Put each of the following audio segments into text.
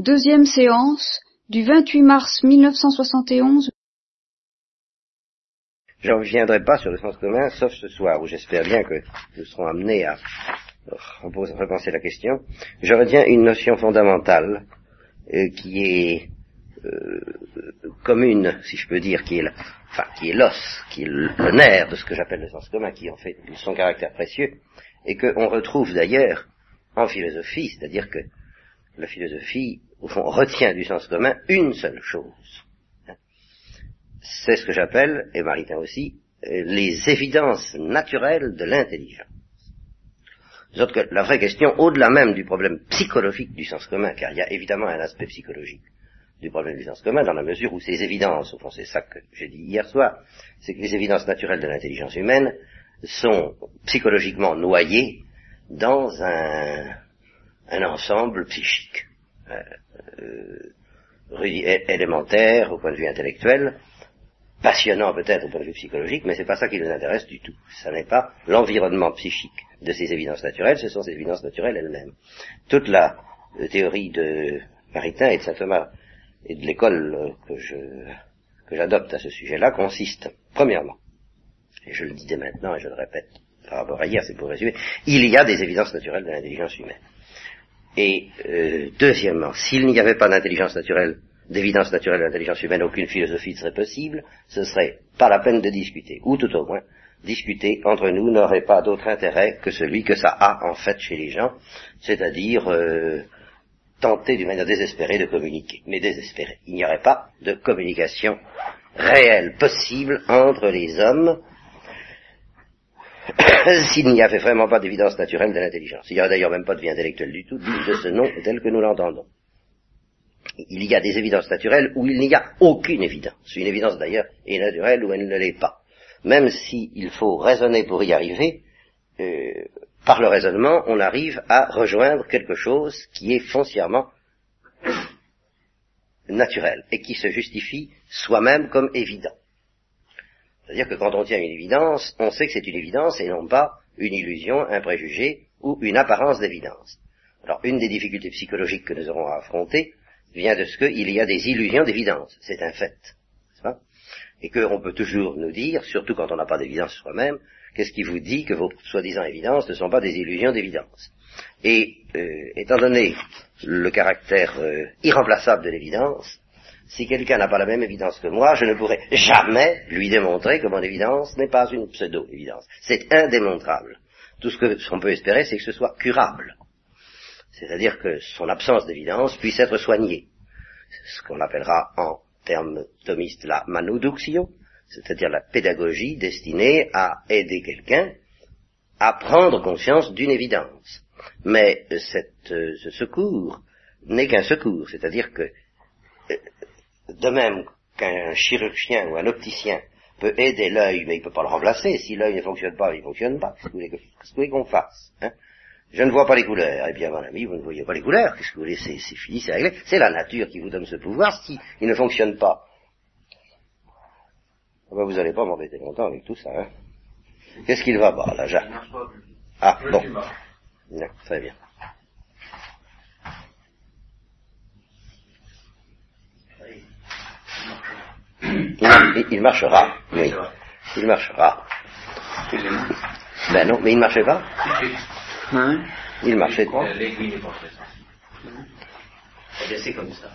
Deuxième séance du 28 mars 1971. Je ne reviendrai pas sur le sens commun, sauf ce soir, où j'espère bien que nous serons amenés à repenser la question. Je retiens une notion fondamentale euh, qui est euh, commune, si je peux dire, qui est, enfin, qui est l'os, qui est le nerf de ce que j'appelle le sens commun, qui en fait son caractère précieux, et qu'on retrouve d'ailleurs en philosophie, c'est-à-dire que la philosophie, au fond, retient du sens commun une seule chose. C'est ce que j'appelle, et Maritain aussi, les évidences naturelles de l'intelligence. Que la vraie question, au-delà même du problème psychologique du sens commun, car il y a évidemment un aspect psychologique du problème du sens commun, dans la mesure où ces évidences, au fond c'est ça que j'ai dit hier soir, c'est que les évidences naturelles de l'intelligence humaine sont psychologiquement noyées dans un, ensemble psychique, élémentaire au point de vue intellectuel, passionnant peut-être au point de vue psychologique, mais c'est pas ça qui nous intéresse du tout. Ça n'est pas l'environnement psychique de ces évidences naturelles, ce sont ces évidences naturelles elles-mêmes. Toute la euh, théorie de Maritain et de saint Thomas et de l'école que que j'adopte à ce sujet-là consiste, premièrement, et je le dis dès maintenant et je le répète par rapport à hier, c'est pour résumer, il y a des évidences naturelles de l'intelligence humaine. Et euh, deuxièmement, s'il n'y avait pas d'intelligence naturelle, d'évidence naturelle de l'intelligence humaine, aucune philosophie ne serait possible, ce serait pas la peine de discuter, ou tout au moins, discuter entre nous n'aurait pas d'autre intérêt que celui que ça a en fait chez les gens, c'est-à-dire euh, tenter d'une manière désespérée de communiquer, mais désespérée. Il n'y aurait pas de communication réelle possible entre les hommes s'il n'y avait vraiment pas d'évidence naturelle de l'intelligence. Il n'y aurait d'ailleurs même pas de vie intellectuelle du tout, digne de ce nom tel que nous l'entendons. Il y a des évidences naturelles où il n'y a aucune évidence. Une évidence d'ailleurs est naturelle où elle ne l'est pas. Même s'il faut raisonner pour y arriver, euh, par le raisonnement, on arrive à rejoindre quelque chose qui est foncièrement naturel et qui se justifie soi-même comme évident. C'est-à-dire que quand on tient une évidence, on sait que c'est une évidence et non pas une illusion, un préjugé ou une apparence d'évidence. Alors, une des difficultés psychologiques que nous aurons à affronter vient de ce qu'il y a des illusions d'évidence. C'est un fait. Et qu'on peut toujours nous dire, surtout quand on n'a pas d'évidence soi-même, qu'est-ce qui vous dit que vos soi-disant évidences ne sont pas des illusions d'évidence? Et euh, étant donné le caractère euh, irremplaçable de l'évidence, si quelqu'un n'a pas la même évidence que moi, je ne pourrai jamais lui démontrer que mon évidence n'est pas une pseudo-évidence. C'est indémontrable. Tout ce qu'on peut espérer, c'est que ce soit curable. C'est-à-dire que son absence d'évidence puisse être soignée. Ce qu'on appellera en termes thomistes la manuduction, c'est-à-dire la pédagogie destinée à aider quelqu'un à prendre conscience d'une évidence. Mais cette, ce secours n'est qu'un secours, c'est-à-dire que euh, de même qu'un chirurgien ou un opticien peut aider l'œil, mais il ne peut pas le remplacer. Si l'œil ne fonctionne pas, il ne fonctionne pas. Qu'est-ce que vous voulez qu'on fasse hein? Je ne vois pas les couleurs. Eh bien, mon ami, vous ne voyez pas les couleurs. Qu'est-ce que vous voulez? C'est fini, c'est réglé. C'est la nature qui vous donne ce pouvoir. Si il ne fonctionne pas, eh ben, vous n'allez pas m'embêter longtemps avec tout ça. Hein Qu'est-ce qu'il va pas, là, Jacques? Ah, bon. très bien. Il, marchera, oui. Il marchera. Ben non, mais il ne marchait pas. Il marchait pas. C'est comme ça.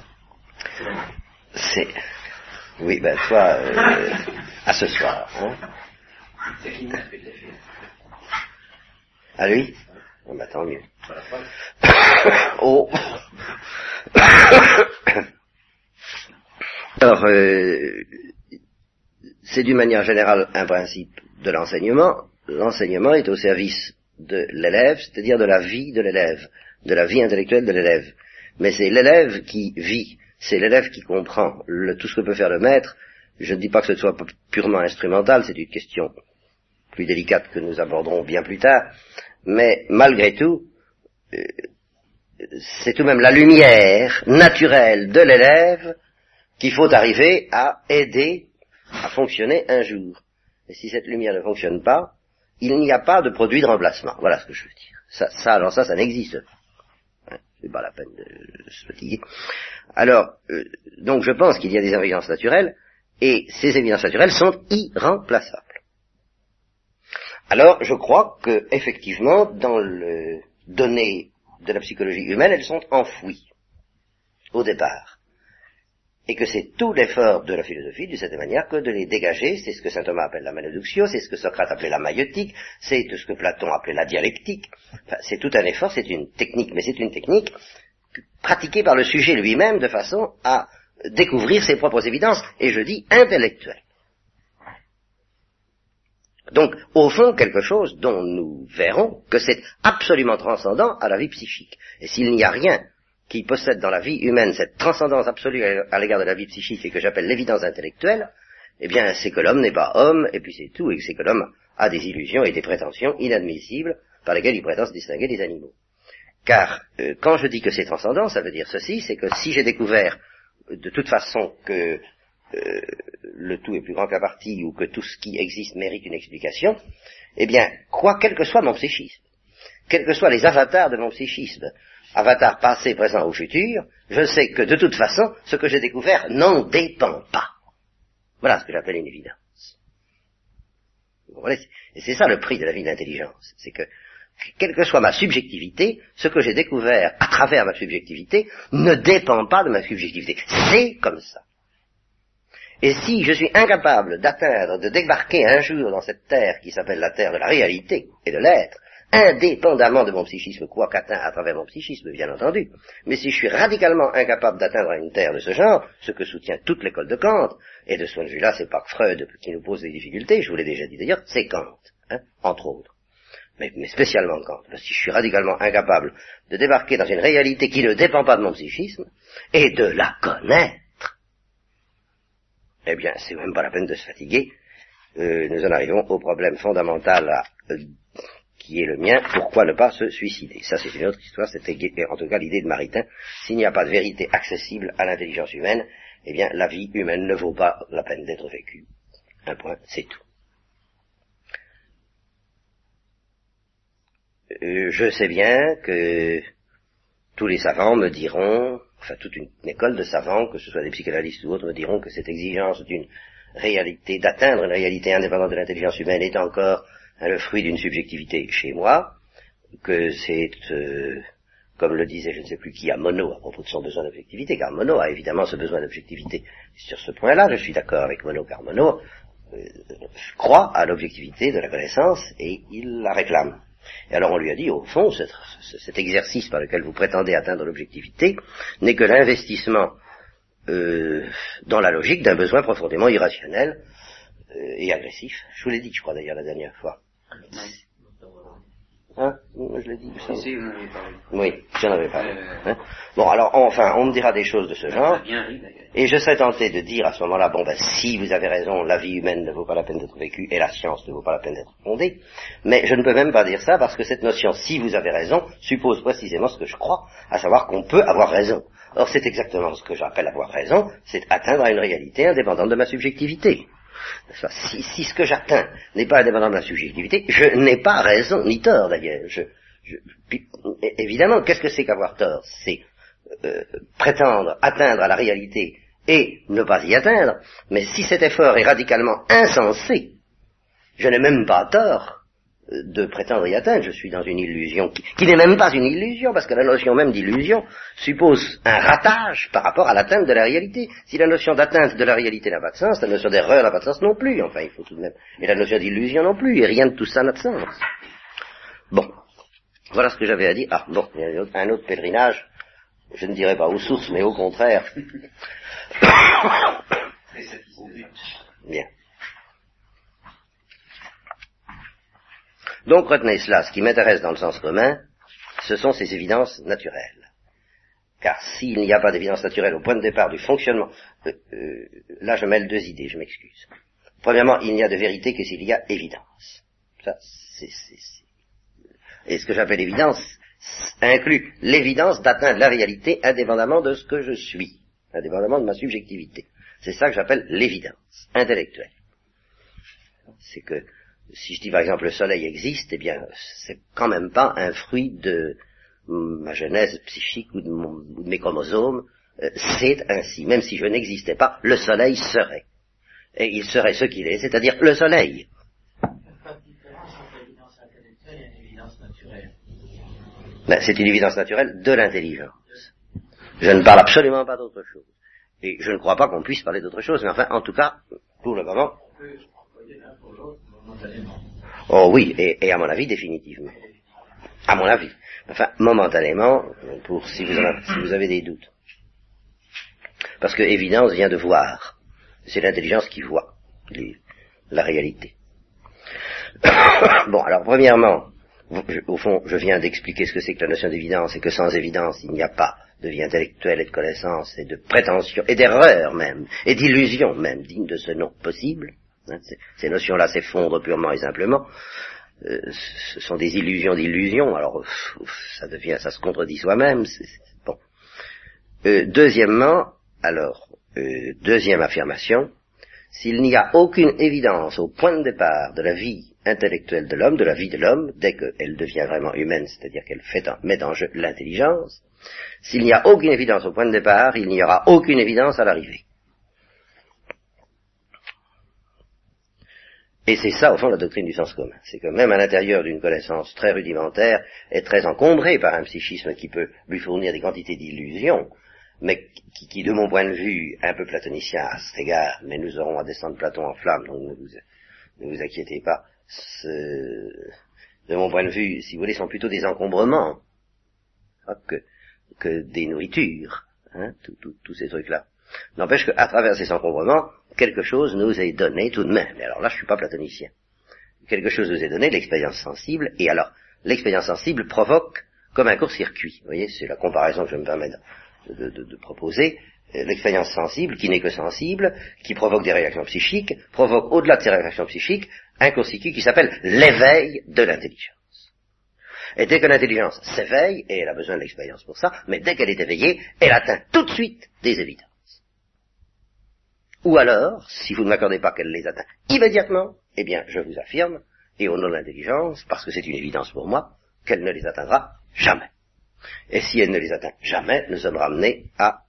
C'est. Oui, ben toi, euh, à ce soir. Hein. À lui On bah, tant mieux. oh Alors, euh, c'est d'une manière générale un principe de l'enseignement. L'enseignement est au service de l'élève, c'est-à-dire de la vie de l'élève, de la vie intellectuelle de l'élève. Mais c'est l'élève qui vit, c'est l'élève qui comprend tout ce que peut faire le maître. Je ne dis pas que ce soit purement instrumental, c'est une question plus délicate que nous aborderons bien plus tard, mais malgré tout, euh, c'est tout de même la lumière naturelle de l'élève qu'il faut arriver à aider à fonctionner un jour. Et si cette lumière ne fonctionne pas, il n'y a pas de produit de remplacement. Voilà ce que je veux dire. Ça, ça alors ça, ça n'existe pas. c'est pas la peine de se fatiguer. Alors, euh, donc je pense qu'il y a des évidences naturelles, et ces évidences naturelles sont irremplaçables. Alors, je crois que, effectivement, dans le données de la psychologie humaine, elles sont enfouies au départ. Et que c'est tout l'effort de la philosophie, de cette manière, que de les dégager, c'est ce que saint Thomas appelle la maléduction, c'est ce que Socrate appelait la maïotique, c'est ce que Platon appelait la dialectique. Enfin, c'est tout un effort, c'est une technique, mais c'est une technique pratiquée par le sujet lui-même de façon à découvrir ses propres évidences, et je dis intellectuelles. Donc, au fond, quelque chose dont nous verrons que c'est absolument transcendant à la vie psychique. Et s'il n'y a rien qui possède dans la vie humaine cette transcendance absolue à l'égard de la vie psychique et que j'appelle l'évidence intellectuelle, eh bien, c'est que l'homme n'est pas homme, et puis c'est tout, et c'est que l'homme a des illusions et des prétentions inadmissibles par lesquelles il prétend se distinguer des animaux. Car, euh, quand je dis que c'est transcendant, ça veut dire ceci, c'est que si j'ai découvert de toute façon que euh, le tout est plus grand que la partie ou que tout ce qui existe mérite une explication, eh bien, quoi, quel que soit mon psychisme, quels que soient les avatars de mon psychisme, avatars passé, présent ou futur, je sais que de toute façon, ce que j'ai découvert n'en dépend pas. Voilà ce que j'appelle une évidence. Et c'est ça le prix de la vie d'intelligence. C'est que, quelle que soit ma subjectivité, ce que j'ai découvert à travers ma subjectivité ne dépend pas de ma subjectivité. C'est comme ça. Et si je suis incapable d'atteindre, de débarquer un jour dans cette terre qui s'appelle la terre de la réalité et de l'être, indépendamment de mon psychisme, quoi qu'atteint à travers mon psychisme, bien entendu, mais si je suis radicalement incapable d'atteindre une terre de ce genre, ce que soutient toute l'école de Kant, et de ce point de vue-là, c'est pas Freud qui nous pose des difficultés, je vous l'ai déjà dit d'ailleurs, c'est Kant, hein, entre autres. Mais, mais, spécialement Kant. Si je suis radicalement incapable de débarquer dans une réalité qui ne dépend pas de mon psychisme, et de la connaître, eh bien, c'est même pas la peine de se fatiguer. Euh, nous en arrivons au problème fondamental euh, qui est le mien, pourquoi ne pas se suicider? Ça, c'est une autre histoire, c'était en tout cas l'idée de Maritain. S'il n'y a pas de vérité accessible à l'intelligence humaine, eh bien, la vie humaine ne vaut pas la peine d'être vécue. Un point, c'est tout. Euh, je sais bien que tous les savants me diront enfin toute une, école de savants, que ce soit des psychanalystes ou autres, me diront que cette exigence d'une réalité, d'atteindre une réalité indépendante de l'intelligence humaine est encore hein, le fruit d'une subjectivité chez moi, que c'est, euh, comme le disait je ne sais plus qui à Mono à propos de son besoin d'objectivité, car Mono a évidemment ce besoin d'objectivité. Sur ce point-là, je suis d'accord avec Mono, car Mono euh, croit à l'objectivité de la connaissance et il la réclame. Et alors on lui a dit, au fond, cet, exercice par lequel vous prétendez atteindre l'objectivité n'est que l'investissement euh, dans la logique d'un besoin profondément irrationnel euh, et agressif. Je vous l'ai dit, je crois d'ailleurs, la dernière fois. Hein? Je l'ai dit. oui, j'en avais parlé. Hein? Bon, alors enfin, on me dira des choses de ce genre. Et je serais tenté de dire à ce moment-là, bon ben si vous avez raison, la vie humaine ne vaut pas la peine d'être vécue et la science ne vaut pas la peine d'être fondée. Mais je ne peux même pas dire ça parce que cette notion, si vous avez raison, suppose précisément ce que je crois, à savoir qu'on peut avoir raison. Or c'est exactement ce que j'appelle avoir raison, c'est atteindre à une réalité indépendante de ma subjectivité. Si, si, ce que j'atteins n'est pas indépendant de ma subjectivité, je n'ai pas raison, ni tort d'ailleurs. Je, évidemment, qu'est-ce que c'est qu'avoir tort? C'est euh, prétendre atteindre à la réalité et ne pas y atteindre, mais si cet effort est radicalement insensé, je n'ai même pas tort de prétendre y atteindre, je suis dans une illusion qui, n'est même pas une illusion, parce que la notion même d'illusion suppose un ratage par rapport à l'atteinte de la réalité. Si la notion d'atteinte de la réalité n'a pas de sens, la notion d'erreur n'a pas de sens non plus, enfin il faut tout de même, et la notion d'illusion non plus, et rien de tout ça n'a de sens. Bon, voilà ce que j'avais à dire. Ah bon, il y a un autre pèlerinage, je ne dirais pas aux sources, mais au contraire. Bien. Donc retenez cela, ce qui m'intéresse dans le sens commun, ce sont ces évidences naturelles. Car s'il n'y a pas d'évidence naturelle au point de départ du fonctionnement, euh, euh, là je mêle deux idées, je m'excuse. Premièrement, il n'y a de vérité que s'il y a évidence. Ça, c'est, Et ce que j'appelle évidence inclut l'évidence d'atteindre la réalité indépendamment de ce que je suis, indépendamment de ma subjectivité. C'est ça que j'appelle l'évidence intellectuelle. C'est que si je dis par exemple le soleil existe, eh bien, c'est quand même pas un fruit de, ma genèse psychique ou de, mes chromosomes, euh, c'est ainsi. Même si je n'existais pas, le soleil serait. Et il serait ce qu'il est, c'est-à-dire le soleil. Ben, c'est une évidence naturelle de l'intelligence. Je ne parle absolument pas d'autre chose. Et je ne crois pas qu'on puisse parler d'autre chose, mais enfin, en tout cas, pour le moment. Oh oui, et, à mon avis, définitivement. À mon avis. Enfin, momentanément, pour si vous, avez, des doutes. Parce que évidence vient de voir. C'est l'intelligence qui voit la réalité. bon, alors premièrement, au fond, je viens d'expliquer ce que c'est que la notion d'évidence et que sans évidence, il n'y a pas de vie intellectuelle et de connaissance et de prétention et d'erreur même et d'illusion même digne de ce nom possible. Hein, ces notions-là s'effondrent purement et simplement. Euh, ce sont des illusions d'illusions. Alors ça devient, ça se contredit soi-même. Bon. Euh, deuxièmement, alors euh, deuxième affirmation, s'il n'y a aucune évidence au point de départ de la vie intellectuelle de l'homme, de la vie de l'homme, dès qu'elle devient vraiment humaine, c'est-à-dire qu'elle met en jeu l'intelligence, s'il n'y a aucune évidence au point de départ, il n'y aura aucune évidence à l'arrivée. Et c'est ça, au fond, la doctrine du sens commun. C'est que même à l'intérieur d'une connaissance très rudimentaire et très encombrée par un psychisme qui peut lui fournir des quantités d'illusions, mais qui, de mon point de vue, un peu platonicien à cet égard, mais nous aurons à descendre Platon en flamme, donc ne vous, inquiétez pas, de mon point de vue, si vous voulez, sont plutôt des encombrements que, que des nourritures, hein, tous ces trucs-là. N'empêche qu'à travers ces encombrements, quelque chose nous est donné tout de même. Et alors là, je suis pas platonicien. Quelque chose nous est donné, l'expérience sensible, et alors, l'expérience sensible provoque comme un court-circuit. Vous voyez, c'est la comparaison que je me permets de, de proposer. Euh, l'expérience sensible, qui n'est que sensible, qui provoque des réactions psychiques, provoque au-delà de ces réactions psychiques un court-circuit qui s'appelle l'éveil de l'intelligence. Et dès que l'intelligence s'éveille, et elle a besoin de l'expérience pour ça, mais dès qu'elle est éveillée, elle atteint tout de suite des évidences. Ou alors, si vous ne m'accordez pas qu'elle les atteint immédiatement, eh bien, je vous affirme, et au nom de l'intelligence, parce que c'est une évidence pour moi, qu'elle ne les atteindra jamais. Et si elle ne les atteint jamais, nous sommes ramenés à,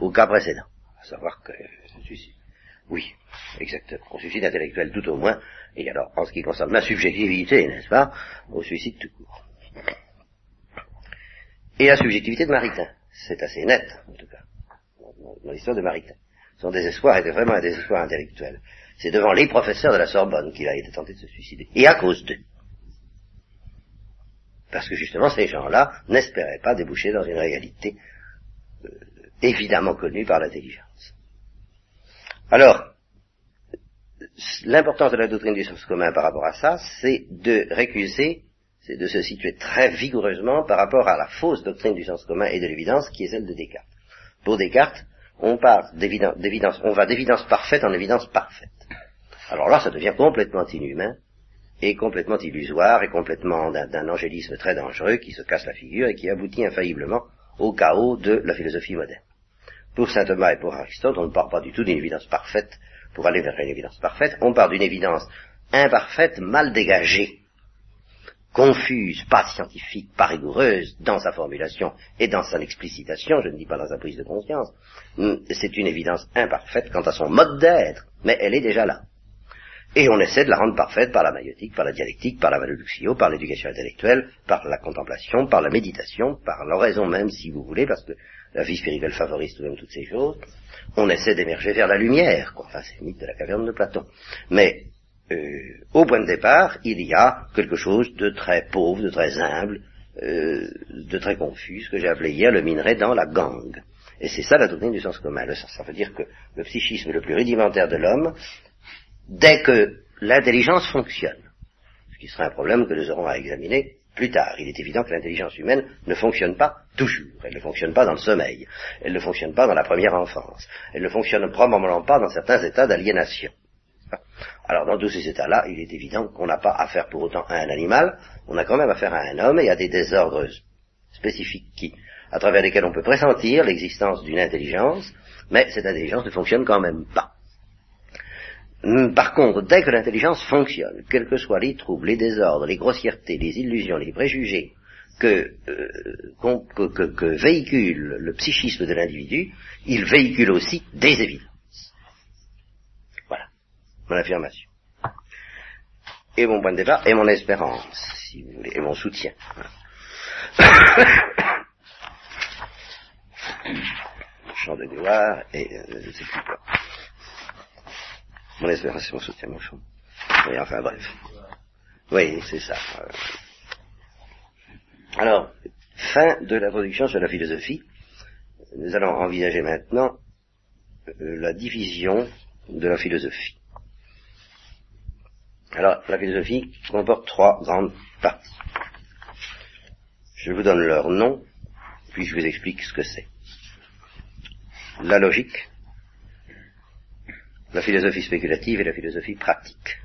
au cas précédent, à savoir que suicide. Oui, exactement. Au suicide intellectuel tout au moins, et alors, en ce qui concerne ma subjectivité, n'est-ce pas, au suicide tout court. Et la subjectivité de Maritain, c'est assez net, en tout cas, dans l'histoire de Maritain. Son désespoir était vraiment un désespoir intellectuel. C'est devant les professeurs de la Sorbonne qu'il a été tenté de se suicider. Et à cause d'eux. Parce que justement, ces gens-là n'espéraient pas déboucher dans une réalité euh, évidemment connue par l'intelligence. Alors, l'importance de la doctrine du sens commun par rapport à ça, c'est de récuser, c'est de se situer très vigoureusement par rapport à la fausse doctrine du sens commun et de l'évidence qui est celle de Descartes. Pour Descartes, on part d'évidence, on va d'évidence parfaite en évidence parfaite. Alors là, ça devient complètement inhumain et complètement illusoire et complètement d'un angélisme très dangereux qui se casse la figure et qui aboutit infailliblement au chaos de la philosophie moderne. Pour saint Thomas et pour Aristote, on ne part pas du tout d'une évidence parfaite pour aller vers une évidence parfaite, on part d'une évidence imparfaite, mal dégagée, confuse, pas scientifique, pas rigoureuse dans sa formulation et dans son explicitation, je ne dis pas dans sa prise de conscience, hum, c'est une évidence imparfaite quant à son mode d'être, mais elle est déjà là. Et on essaie de la rendre parfaite par la maïotique, par la dialectique, par la maléduxio, par l'éducation intellectuelle, par la contemplation, par la méditation, par l'oraison même, si vous voulez, parce que la vie spirituelle favorise tout de même toutes ces choses. On essaie d'émerger vers la lumière, quoi. Enfin, c'est le mythe de la caverne de Platon. Mais euh, au point de départ, il y a quelque chose de très pauvre, de très humble, euh, de très confus, ce que j'ai appelé hier le minerai dans la gangue. Et c'est ça la doctrine du sens commun. ça veut dire que le psychisme le plus rudimentaire de l'homme, dès que l'intelligence fonctionne, ce qui sera un problème que nous aurons à examiner plus tard, il est évident que l'intelligence humaine ne fonctionne pas toujours. Elle ne fonctionne pas dans le sommeil. Elle ne fonctionne pas dans la première enfance. Elle ne fonctionne probablement pas dans certains états d'aliénation. Alors dans tous ces états-là, il est évident qu'on n'a pas affaire pour autant à un animal, on a quand même affaire à un homme et à des désordres spécifiques qui, à travers lesquels on peut pressentir l'existence d'une intelligence, mais cette intelligence ne fonctionne quand même pas. Hum, par contre, dès que l'intelligence fonctionne, quels que soient les troubles, les désordres, les grossièretés, les illusions, les préjugés, que, euh, que, que, que véhicule le psychisme de l'individu, il véhicule aussi des évidences. Mon affirmation. Et mon point de départ, et mon espérance, si vous voulez, et mon soutien. Champ de gloire, et euh, c'est plus quoi. Mon espérance, mon soutien, mon champ. Oui, enfin bref. Oui, c'est ça. Alors, fin de l'introduction sur la philosophie. Nous allons envisager maintenant euh, la division de la philosophie. Alors, la philosophie comporte trois grandes parties. Je vous donne leur nom, puis je vous explique ce que c'est. La logique, la philosophie spéculative et la philosophie pratique.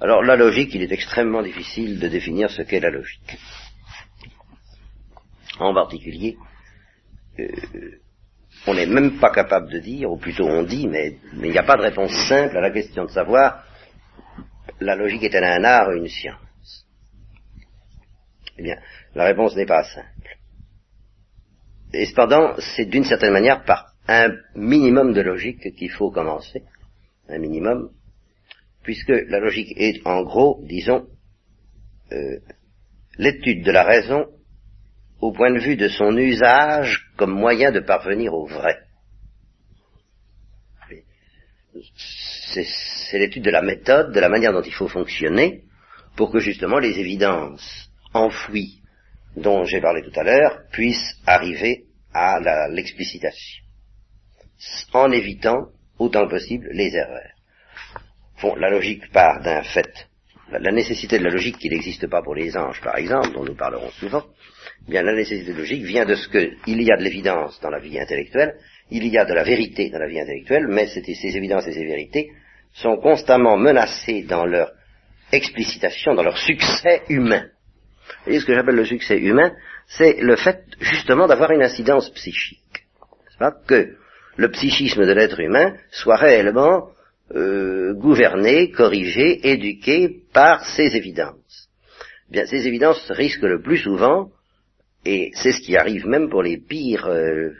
Alors la logique, il est extrêmement difficile de définir ce qu'est la logique. En particulier, euh, on n'est même pas capable de dire, ou plutôt on dit, mais il n'y a pas de réponse simple à la question de savoir la logique est-elle un art ou une science? Eh bien, la réponse n'est pas simple. Et cependant, c'est d'une certaine manière par un minimum de logique qu'il faut commencer, un minimum, puisque la logique est en gros, disons, euh, l'étude de la raison au point de vue de son usage comme moyen de parvenir au vrai. C'est l'étude de la méthode, de la manière dont il faut fonctionner, pour que justement les évidences enfouies dont j'ai parlé tout à l'heure puissent arriver à l'explicitation, en évitant autant que possible les erreurs. Bon, la logique part d'un fait. La nécessité de la logique qui n'existe pas pour les anges, par exemple, dont nous parlerons souvent, bien la nécessité logique vient de ce qu'il y a de l'évidence dans la vie intellectuelle, il y a de la vérité dans la vie intellectuelle, mais ces évidences et ces vérités sont constamment menacées dans leur explicitation, dans leur succès humain. Voyez ce que j'appelle le succès humain, c'est le fait justement d'avoir une incidence psychique. Pas? Que le psychisme de l'être humain soit réellement euh, gouverné, corrigé, éduqué par ces évidences. Bien, ces évidences risquent le plus souvent et c'est ce qui arrive même pour les pires, euh,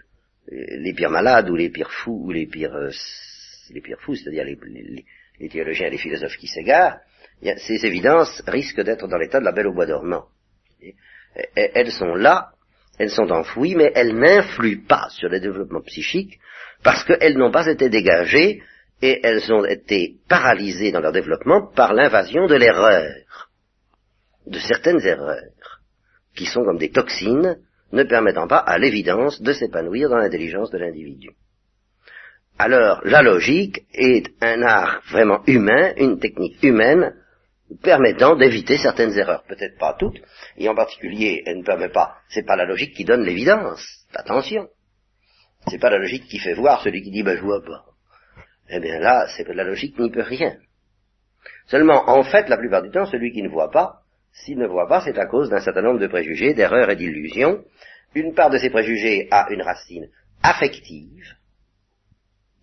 les pires malades ou les pires fous ou les pires, euh, les pires fous, c'est-à-dire les, les, théologiens et les philosophes qui s'égarent. Ces évidences risquent d'être dans l'état de la belle au bois dormant. elles sont là, elles sont enfouies, mais elles n'influent pas sur le développement psychique parce qu'elles n'ont pas été dégagées et elles ont été paralysées dans leur développement par l'invasion de l'erreur, de certaines erreurs qui sont comme des toxines, ne permettant pas à l'évidence de s'épanouir dans l'intelligence de l'individu. Alors, la logique est un art vraiment humain, une technique humaine, permettant d'éviter certaines erreurs, peut-être pas toutes, et en particulier, elle ne permet pas, c'est pas la logique qui donne l'évidence, attention, c'est pas la logique qui fait voir celui qui dit ben je vois pas. Eh bien là, c'est que la logique n'y peut rien. Seulement, en fait, la plupart du temps, celui qui ne voit pas s'il ne voit pas, c'est à cause d'un certain nombre de préjugés, d'erreurs et d'illusions. Une part de ces préjugés a une racine affective,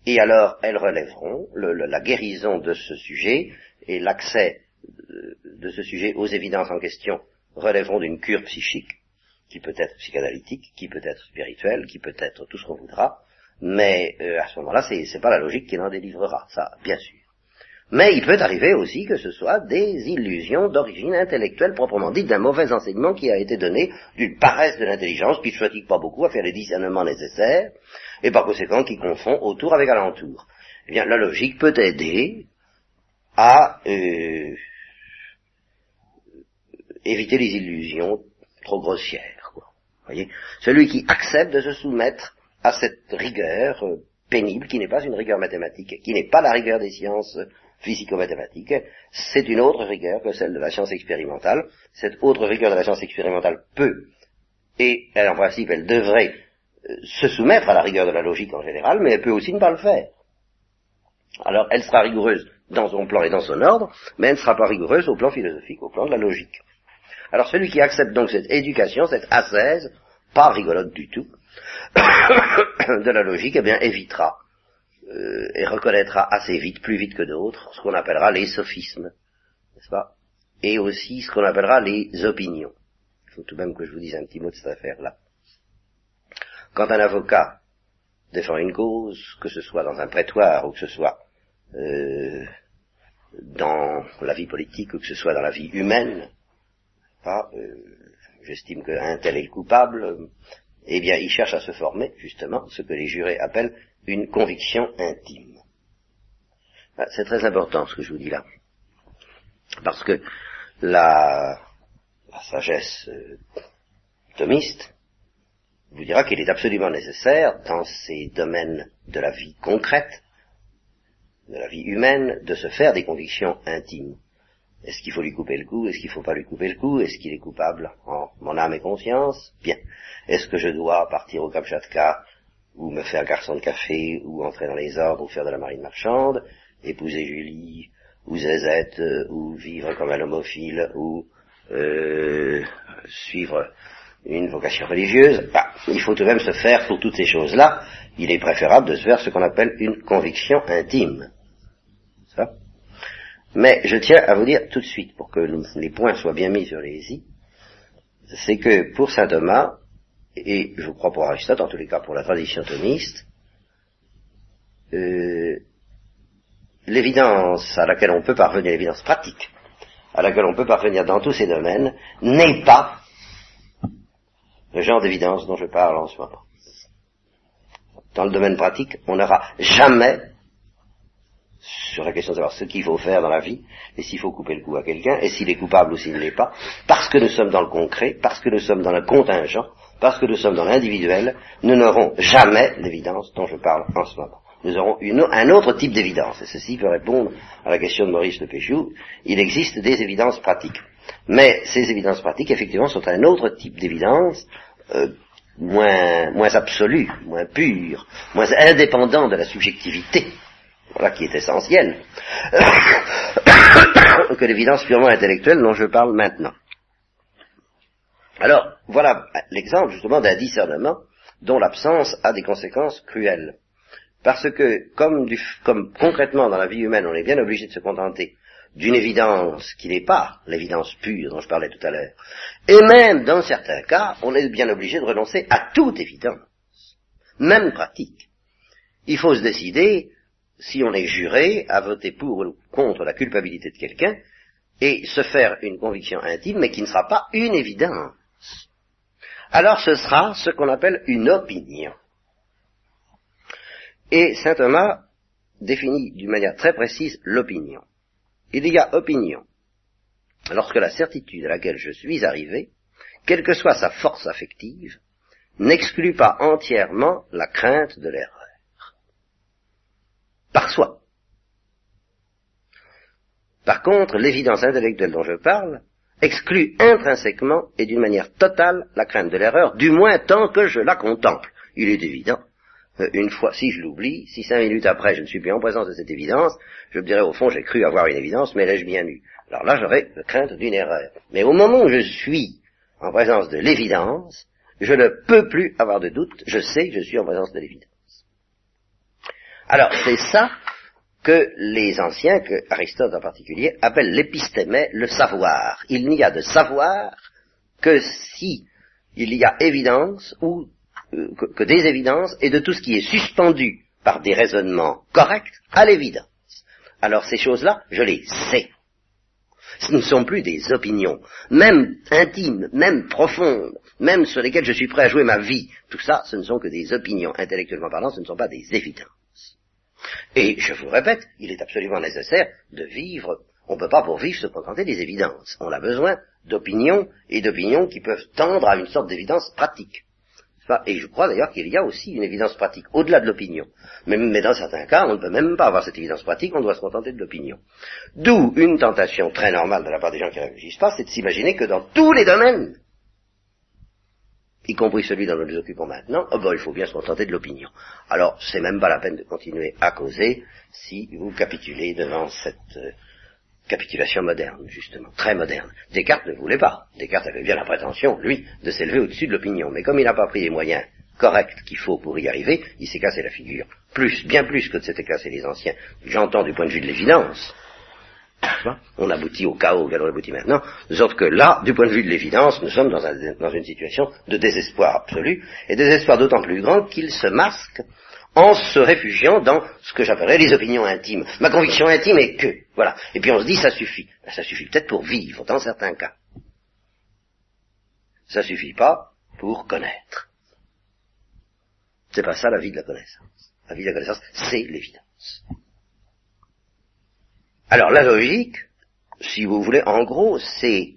et alors elles relèveront la guérison de ce sujet et l'accès de ce sujet aux évidences en question relèveront d'une cure psychique, qui peut être psychanalytique, qui peut être spirituelle, qui peut être tout ce qu'on voudra, mais euh, à ce moment-là, c'est, c'est pas la logique qui en délivrera, ça, bien sûr. Mais il peut arriver aussi que ce soit des illusions d'origine intellectuelle proprement dite, d'un mauvais enseignement qui a été donné, d'une paresse de l'intelligence qui ne fatigue pas beaucoup à faire les discernements nécessaires, et par conséquent qui confond autour avec alentour. Eh bien, la logique peut aider à euh, éviter les illusions trop grossières. Quoi. Voyez? Celui qui accepte de se soumettre à cette rigueur euh, pénible, qui n'est pas une rigueur mathématique, qui n'est pas la rigueur des sciences physico-mathématique, c'est une autre rigueur que celle de la science expérimentale. Cette autre rigueur de la science expérimentale peut, et en principe elle devrait, euh, se soumettre à la rigueur de la logique en général, mais elle peut aussi ne pas le faire. Alors elle sera rigoureuse dans son plan et dans son ordre, mais elle ne sera pas rigoureuse au plan philosophique, au plan de la logique. Alors celui qui accepte donc cette éducation, cette assaise, pas rigolote du tout, de la logique, eh bien évitera euh, et reconnaîtra assez vite, plus vite que d'autres, ce qu'on appellera les sophismes, n'est-ce pas? Et aussi ce qu'on appellera les opinions. Il faut tout de même que je vous dise un petit mot de cette affaire-là. Quand un avocat défend une cause, que ce soit dans un prétoire ou que ce soit euh, dans la vie politique ou que ce soit dans la vie humaine, euh, j'estime qu'un tel est le coupable, eh bien il cherche à se former justement ce que les jurés appellent une conviction intime. Ah, c'est très important ce que je vous dis là. Parce que la, sagesse euh, thomiste vous dira qu'il est absolument nécessaire, dans ces domaines de la vie concrète, de la vie humaine, de se faire des convictions intimes. Est-ce qu'il faut lui couper le cou? Est-ce qu'il ne faut pas lui couper le cou? Est-ce qu'il est coupable en mon âme et conscience? Bien. Est-ce que je dois partir au Kamchatka ou me faire garçon de café ou entrer dans les ordres ou faire de la marine marchande, épouser Julie ou Zézette ou vivre comme un homophile ou euh, suivre une vocation religieuse, bah, il faut tout de même se faire pour toutes ces choses-là, il est préférable de se faire ce qu'on appelle une conviction intime. Ça. Mais je tiens à vous dire tout de suite, pour que les points soient bien mis sur les i, c'est que pour saint Thomas, et je crois pour Aristote, en tous les cas pour la tradition thomiste, euh, l'évidence à laquelle on peut parvenir, l'évidence pratique, à laquelle on peut parvenir dans tous ces domaines, n'est pas le genre d'évidence dont je parle en ce moment. Dans le domaine pratique, on n'aura jamais, sur la question de savoir ce qu'il faut faire dans la vie, et s'il faut couper le cou à quelqu'un, et s'il est coupable ou s'il ne l'est pas, parce que nous sommes dans le concret, parce que nous sommes dans le contingent, parce que nous sommes dans l'individuel, nous n'aurons jamais l'évidence dont je parle en ce moment. Nous aurons un autre type d'évidence, et ceci peut répondre à la question de Maurice de Péchou. Il existe des évidences pratiques. Mais ces évidences pratiques, effectivement, sont un autre type d'évidence, euh, moins, moins absolue, moins pure, moins indépendant de la subjectivité, voilà qui est essentielle, que l'évidence purement intellectuelle dont je parle maintenant. Alors, voilà l'exemple justement d'un discernement dont l'absence a des conséquences cruelles. Parce que, comme, du, comme concrètement dans la vie humaine, on est bien obligé de se contenter d'une évidence qui n'est pas l'évidence pure dont je parlais tout à l'heure. Et même dans certains cas, on est bien obligé de renoncer à toute évidence, même pratique. Il faut se décider, si on est juré, à voter pour ou contre la culpabilité de quelqu'un, et se faire une conviction intime, mais qui ne sera pas une évidence. Alors ce sera ce qu'on appelle une opinion. Et saint Thomas définit d'une manière très précise l'opinion. Il y a opinion lorsque la certitude à laquelle je suis arrivé, quelle que soit sa force affective, n'exclut pas entièrement la crainte de l'erreur. Par soi. Par contre, l'évidence intellectuelle dont je parle exclut intrinsèquement et d'une manière totale la crainte de l'erreur, du moins tant que je la contemple. Il est évident euh, une fois, si je l'oublie, si cinq minutes après je ne suis plus en présence de cette évidence, je me dirais au fond j'ai cru avoir une évidence, mais l'ai-je bien eu Alors là j'aurais crainte d'une erreur. Mais au moment où je suis en présence de l'évidence, je ne peux plus avoir de doute, je sais que je suis en présence de l'évidence. Alors c'est ça que les anciens, que Aristote en particulier, appellent l'épistémé, le savoir. Il n'y a de savoir que si il y a évidence ou euh, que, des évidences et de tout ce qui est suspendu par des raisonnements corrects à l'évidence. Alors ces choses-là, je les sais. Ce ne sont plus des opinions, même intimes, même profondes, même sur lesquelles je suis prêt à jouer ma vie. Tout ça, ce ne sont que des opinions, intellectuellement parlant, ce ne sont pas des évidences. Et je vous répète, il est absolument nécessaire de vivre, on ne peut pas pour vivre se contenter des évidences. On a besoin d'opinions et d'opinions qui peuvent tendre à une sorte d'évidence pratique. Et je crois d'ailleurs qu'il y a aussi une évidence pratique, au-delà de l'opinion. Mais, dans certains cas, on ne peut même pas avoir cette évidence pratique, on doit se contenter de l'opinion. D'où une tentation très normale de la part des gens qui ne réfléchissent pas, c'est de s'imaginer que dans tous les domaines, y compris celui dont nous nous occupons maintenant, oh ben, il faut bien se contenter de l'opinion. Alors, c'est même pas la peine de continuer à causer si vous capitulez devant cette euh, capitulation moderne, justement, très moderne. Descartes ne voulait pas. Descartes avait bien la prétention, lui, de s'élever au-dessus de l'opinion. Mais comme il n'a pas pris les moyens corrects qu'il faut pour y arriver, il s'est cassé la figure. Plus, bien plus que de s'était cassé les anciens. J'entends du point de vue de l'évidence. On aboutit au chaos auquel on aboutit maintenant, sorte que là, du point de vue de l'évidence, nous sommes dans, dans une situation de désespoir absolu, et désespoir d'autant plus grand qu'il se masque en se réfugiant dans ce que j'appellerais les opinions intimes. Ma conviction intime est que, voilà. Et puis on se dit, ça suffit. Ben, ça suffit peut-être pour vivre, dans certains cas. Ça suffit pas pour connaître. C'est pas ça la vie de la connaissance. La vie de la connaissance, c'est l'évidence. Alors la logique, si vous voulez, en gros, c'est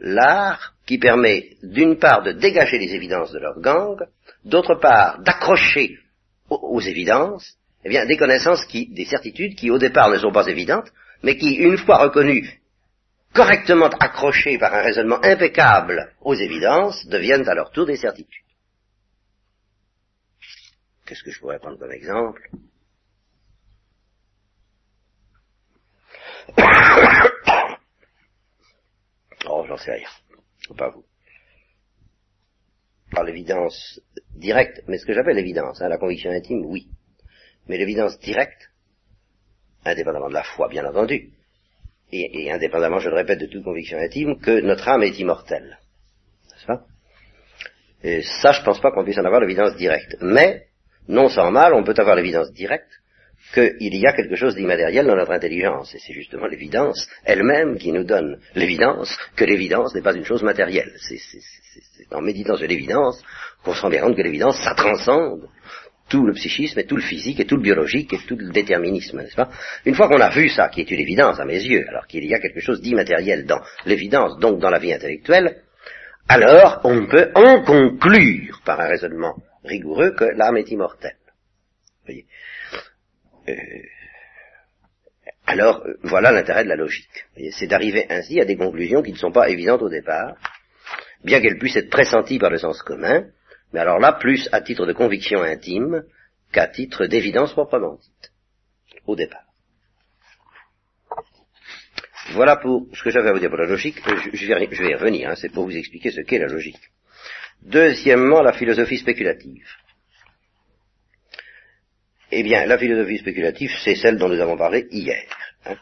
l'art qui permet d'une part de dégager les évidences de leur gang, d'autre part d'accrocher aux, évidences, eh bien, des connaissances qui, des certitudes qui au départ ne sont pas évidentes, mais qui, une fois reconnues, correctement accrochées par un raisonnement impeccable aux évidences, deviennent à leur tour des certitudes. Qu'est-ce que je pourrais prendre comme exemple? Oh, j'en sais rien. Pas vous. Par l'évidence directe, mais ce que j'appelle l'évidence, hein, la conviction intime, oui. Mais l'évidence directe, indépendamment de la foi, bien entendu, et, indépendamment, je le répète, de toute conviction intime, que notre âme est immortelle. N'est-ce pas? Et ça, je pense pas qu'on puisse en avoir l'évidence directe. Mais, non sans mal, on peut avoir l'évidence directe qu'il y a quelque chose d'immatériel dans notre intelligence. Et c'est justement l'évidence elle-même qui nous donne l'évidence que l'évidence n'est pas une chose matérielle. C'est en méditant sur l'évidence qu'on se rend bien compte que l'évidence, ça transcende tout le psychisme et tout le physique et tout le biologique et tout le déterminisme, n'est-ce pas? Une fois qu'on a vu ça, qui est une évidence à mes yeux, alors qu'il y a quelque chose d'immatériel dans l'évidence, donc dans la vie intellectuelle, alors on peut en conclure par un raisonnement rigoureux que l'âme est immortelle. Voyez? euh, alors, euh, voilà l'intérêt de la logique. C'est d'arriver ainsi à des conclusions qui ne sont pas évidentes au départ, bien qu'elles puissent être pressenties par le sens commun, mais alors là, plus à titre de conviction intime qu'à titre d'évidence proprement dite, au départ. Voilà pour ce que j'avais à vous dire pour la logique. Euh, je, vais, je vais, y revenir, hein, c'est pour vous expliquer ce qu'est la logique. Deuxièmement, la philosophie spéculative. Eh bien, la philosophie spéculative, c'est celle dont nous avons parlé hier. Hein.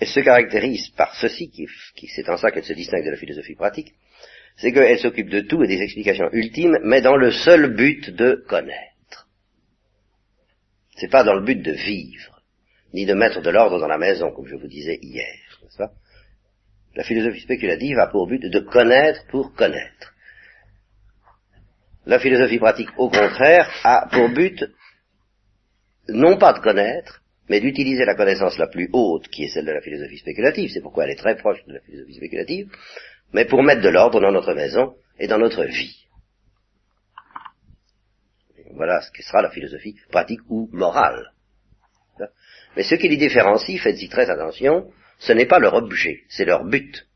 Elle se caractérise par ceci, qui, c'est en ça qu'elle se distingue de la philosophie pratique, c'est qu'elle s'occupe de tout et des explications ultimes, mais dans le seul but de connaître. C'est pas dans le but de vivre, ni de mettre de l'ordre dans la maison, comme je vous disais hier, n'est-ce La philosophie spéculative a pour but de connaître pour connaître. La philosophie pratique, au contraire, a pour but non pas de connaître, mais d'utiliser la connaissance la plus haute, qui est celle de la philosophie spéculative, c'est pourquoi elle est très proche de la philosophie spéculative, mais pour mettre de l'ordre dans notre maison et dans notre vie. Voilà ce qui sera la philosophie pratique ou morale. Mais ce qui les différencie, faites-y très attention, ce n'est pas leur objet, c'est leur but.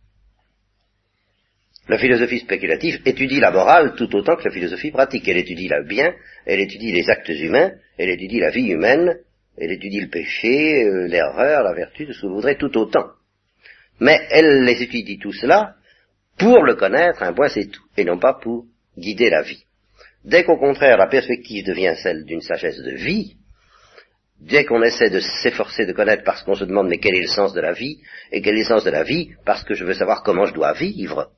La philosophie spéculative étudie la morale tout autant que la philosophie pratique. Elle étudie le bien, elle étudie les actes humains, elle étudie la vie humaine, elle étudie le péché, euh, l'erreur, la vertu, tout ce que vous voudrez, tout autant. Mais elle les étudie tout cela pour le connaître, un point c'est tout, et non pas pour guider la vie. Dès qu'au contraire la perspective devient celle d'une sagesse de vie, dès qu'on essaie de s'efforcer de connaître parce qu'on se demande mais quel est le sens de la vie, et quel est le sens de la vie parce que je veux savoir comment je dois vivre,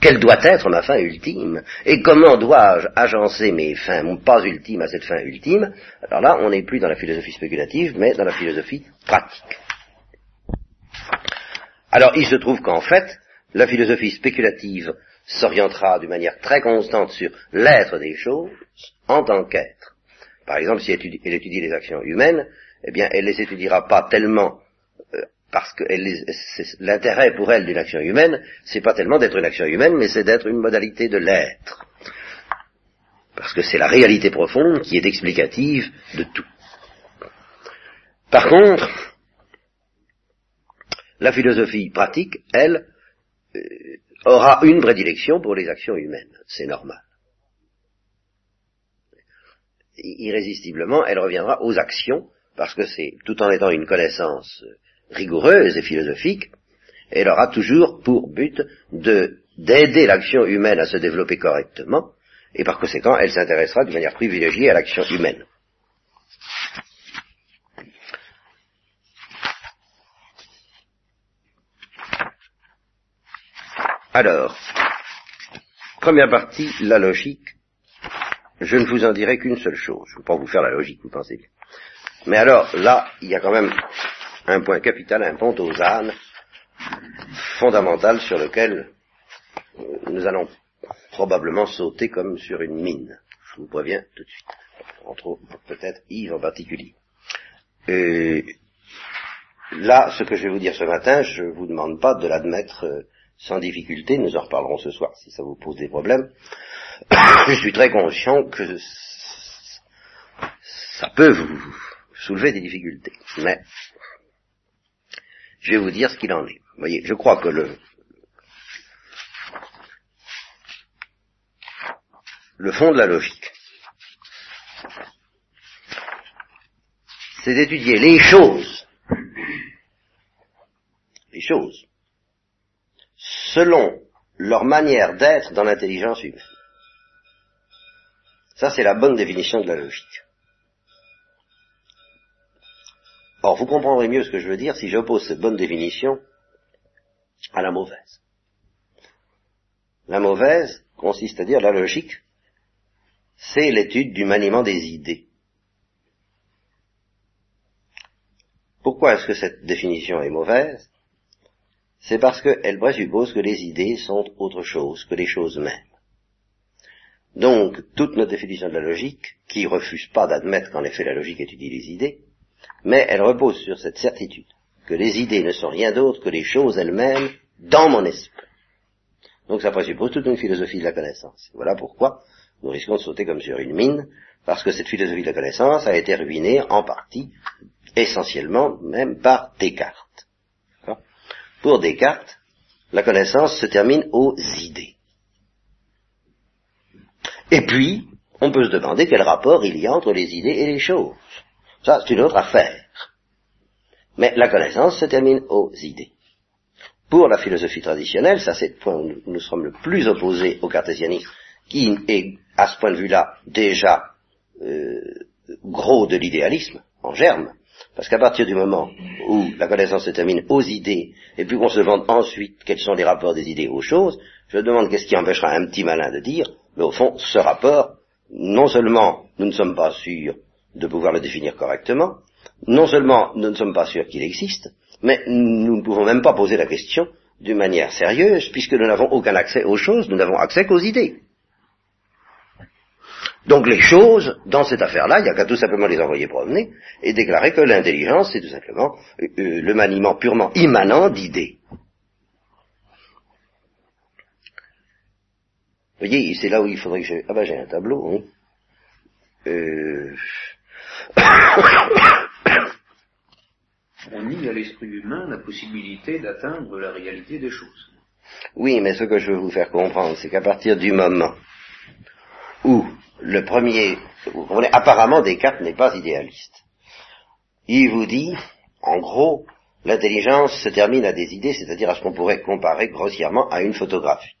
quelle doit être ma fin ultime Et comment dois-je agencer mes fins, mon pas ultime à cette fin ultime? Alors là, on n'est plus dans la philosophie spéculative, mais dans la philosophie pratique. Alors, il se trouve qu'en fait, la philosophie spéculative s'orientera d'une manière très constante sur l'être des choses en tant qu'être. Par exemple, si elle étudie, les actions humaines, eh bien, elle les étudiera pas tellement parce que l'intérêt pour elle d'une action humaine, c'est pas tellement d'être une action humaine, mais c'est d'être une modalité de l'être. Parce que c'est la réalité profonde qui est explicative de tout. Par contre, la philosophie pratique, elle, euh, aura une prédilection pour les actions humaines. C'est normal. Irrésistiblement, elle reviendra aux actions, parce que c'est, tout en étant une connaissance rigoureuse et philosophique, elle aura toujours pour but d'aider l'action humaine à se développer correctement, et par conséquent, elle s'intéressera de manière privilégiée à l'action humaine. Alors, première partie, la logique. Je ne vous en dirai qu'une seule chose. Je ne vais pas vous faire la logique, vous pensez bien. Mais alors, là, il y a quand même un point capital, un pont aux ânes fondamental sur lequel euh, nous allons probablement sauter comme sur une mine. Je vous préviens tout de suite. Entre autres, peut-être Yves en particulier. Et là, ce que je vais vous dire ce matin, je ne vous demande pas de l'admettre euh, sans difficulté, nous en reparlerons ce soir si ça vous pose des problèmes. je suis très conscient que ça peut vous soulever des difficultés, mais je vais vous dire ce qu'il en est. Vous voyez, je crois que le, le fond de la logique, c'est d'étudier les choses, les choses, selon leur manière d'être dans l'intelligence humaine. Ça, c'est la bonne définition de la logique. Or, vous comprendrez mieux ce que je veux dire si j'oppose cette bonne définition à la mauvaise. La mauvaise consiste à dire la logique, c'est l'étude du maniement des idées. Pourquoi est-ce que cette définition est mauvaise? C'est parce qu'elle présuppose que les idées sont autre chose que les choses mêmes. Donc, toute notre définition de la logique, qui refuse pas d'admettre qu'en effet la logique étudie les idées, mais elle repose sur cette certitude que les idées ne sont rien d'autre que les choses elles-mêmes dans mon esprit. Donc ça présuppose toute une philosophie de la connaissance. Voilà pourquoi nous risquons de sauter comme sur une mine, parce que cette philosophie de la connaissance a été ruinée en partie, essentiellement même par Descartes. Pour Descartes, la connaissance se termine aux idées. Et puis, on peut se demander quel rapport il y a entre les idées et les choses. Ça, c'est une autre affaire. Mais la connaissance se termine aux idées. Pour la philosophie traditionnelle, ça c'est le point où nous, sommes le plus opposés au cartésianisme, qui est à ce point de vue-là déjà euh, gros de l'idéalisme, en germe, parce qu'à partir du moment où la connaissance se termine aux idées, et puis qu'on se demande ensuite quels sont les rapports des idées aux choses, je demande qu'est-ce qui empêchera un petit malin de dire, mais au fond, ce rapport, non seulement nous ne sommes pas sûrs de pouvoir le définir correctement. Non seulement nous ne sommes pas sûrs qu'il existe, mais nous ne pouvons même pas poser la question d'une manière sérieuse, puisque nous n'avons aucun accès aux choses, nous n'avons accès qu'aux idées. Donc les choses, dans cette affaire-là, il n'y a qu'à tout simplement les envoyer promener et déclarer que l'intelligence, c'est tout simplement euh, le maniement purement immanent d'idées. Vous voyez, c'est là où il faudrait que j'ai... Ah ben j'ai un tableau, oui. Euh, on nie à l'esprit humain la possibilité d'atteindre la réalité des choses. Oui, mais ce que je veux vous faire comprendre, c'est qu'à partir du moment où le premier, apparemment Descartes n'est pas idéaliste. Il vous dit, en gros, l'intelligence se termine à des idées, c'est-à-dire à ce qu'on pourrait comparer grossièrement à une photographie.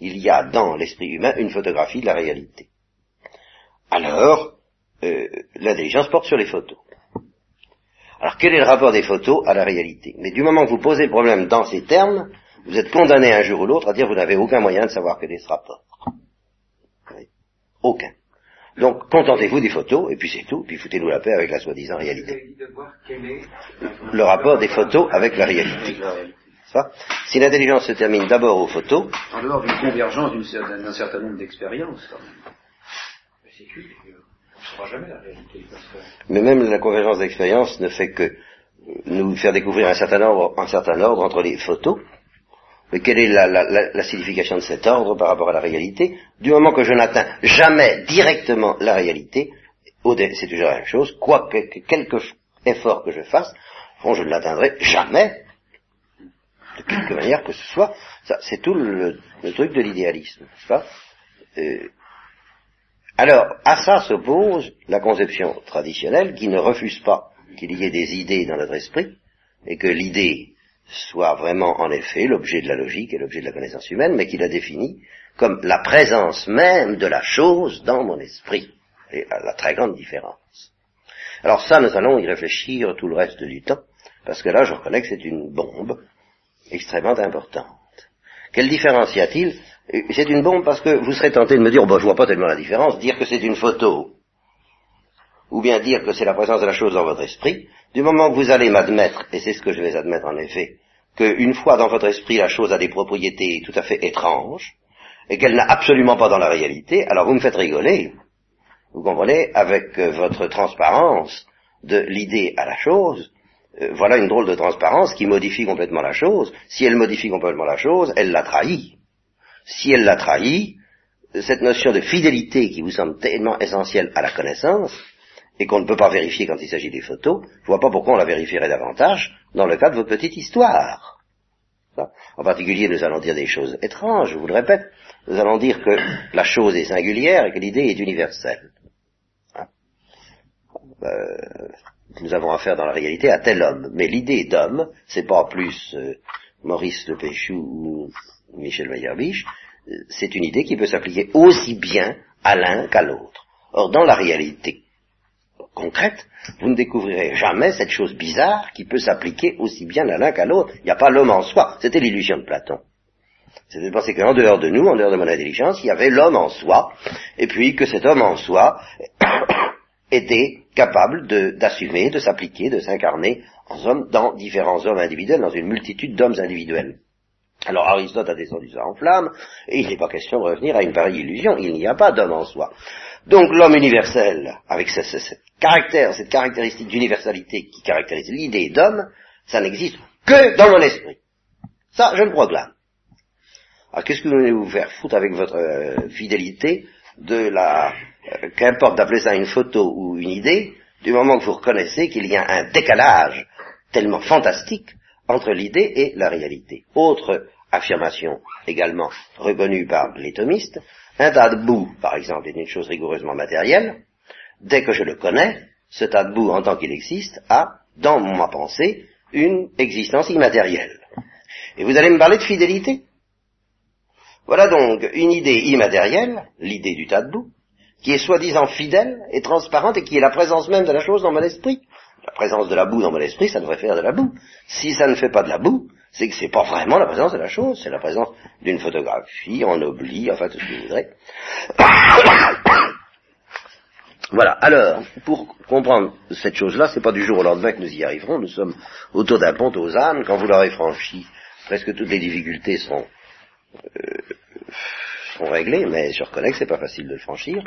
Il y a dans l'esprit humain une photographie de la réalité. Alors, euh, l'intelligence porte sur les photos. Alors quel est le rapport des photos à la réalité? Mais du moment que vous posez le problème dans ces termes, vous êtes condamné un jour ou l'autre à dire que vous n'avez aucun moyen de savoir quel est ce rapport. Aucun. Donc contentez-vous des photos, et puis c'est tout, puis foutez-nous la paix avec la soi-disant réalité. Le rapport des photos avec la réalité. Si l'intelligence se termine d'abord aux photos... En dehors d'une convergence d'un certain nombre d'expériences. Mais même la convergence d'expérience ne fait que nous faire découvrir un certain ordre, entre les photos. Mais quelle est la, signification de cet ordre par rapport à la réalité? Du moment que je n'atteins jamais directement la réalité, c'est toujours la même chose, quoi que, quelque effort que je fasse, je ne l'atteindrai jamais, de quelque manière que ce soit. c'est tout le, truc de l'idéalisme, euh, alors, à ça s'oppose la conception traditionnelle qui ne refuse pas qu'il y ait des idées dans notre esprit, et que l'idée soit vraiment en effet l'objet de la logique et l'objet de la connaissance humaine, mais qui la définit comme la présence même de la chose dans mon esprit, et la très grande différence. Alors ça, nous allons y réfléchir tout le reste du temps, parce que là, je reconnais que c'est une bombe extrêmement importante, Quelle différence y a-t-il C'est une bombe parce que vous serez tenté de me dire, bon, je vois pas tellement la différence, dire que c'est une photo, ou bien dire que c'est la présence de la chose dans votre esprit, du moment que vous allez m'admettre, et c'est ce que je vais admettre en effet, qu'une fois dans votre esprit la chose a des propriétés tout à fait étranges, et qu'elle n'a absolument pas dans la réalité, alors vous me faites rigoler, vous comprenez, avec euh, votre transparence de l'idée à la chose, euh, voilà une drôle de transparence qui modifie complètement la chose. Si elle modifie complètement la chose, elle l'a trahi. Si elle l'a trahi, cette notion de fidélité qui vous semble tellement essentielle à la connaissance, et qu'on ne peut pas vérifier quand il s'agit des photos, je vois pas pourquoi on la vérifierait davantage dans le cas de votre petite histoire. En particulier, nous allons dire des choses étranges, je vous le répète. Nous allons dire que la chose est singulière et que l'idée est universelle. Hein euh, nous avons affaire dans la réalité à tel homme. Mais l'idée d'homme, c'est pas plus euh, Maurice Le Péchou ou Michel Meyerbeach, euh, c'est une idée qui peut s'appliquer aussi bien à l'un qu'à l'autre. Or, dans la réalité concrète, vous ne découvrirez jamais cette chose bizarre qui peut s'appliquer aussi bien à l'un qu'à l'autre. Il n'y a pas l'homme en soi. C'était l'illusion de Platon. C'était de penser qu'en dehors de nous, en dehors de mon intelligence, il y avait l'homme en soi, et puis que cet homme en soi était capable d'assumer, de, s'appliquer, de s'incarner en homme dans différents hommes individuels, dans une multitude d'hommes individuels. Alors Aristote a descendu ça en flamme, et il n'est pas question de revenir à une pareille illusion, il n'y a pas d'homme en soi. Donc l'homme universel, avec ce, caractère, cette caractéristique d'universalité qui caractérise l'idée d'homme, ça n'existe que dans mon esprit. Ça, je le proclame. Alors qu'est-ce que vous voulez vous faire foutre avec votre euh, fidélité de la euh, qu'importe d'appeler ça une photo ou une idée, du moment que vous reconnaissez qu'il y a un décalage tellement fantastique entre l'idée et la réalité. Autre affirmation également reconnue par les thomistes, un tas de boue, par exemple, est une chose rigoureusement matérielle. Dès que je le connais, ce tas de boue, en tant qu'il existe, a, dans ma pensée, une existence immatérielle. Et vous allez me parler de fidélité Voilà donc une idée immatérielle, l'idée du tas de boue, qui est soi-disant fidèle et transparente et qui est la présence même de la chose dans mon esprit. La présence de la boue dans mon esprit, ça devrait faire de la boue. Si ça ne fait pas de la boue, c'est que c'est pas vraiment la présence de la chose, c'est la présence d'une photographie en oubli, enfin tout ce que vous voudrez. voilà. Alors, pour comprendre cette chose-là, c'est pas du jour au lendemain que nous y arriverons. Nous sommes autour d'un pont aux ânes. Quand vous l'aurez franchi, presque toutes les difficultés sont euh, sont réglées, mais je reconnais que c'est pas facile de le franchir.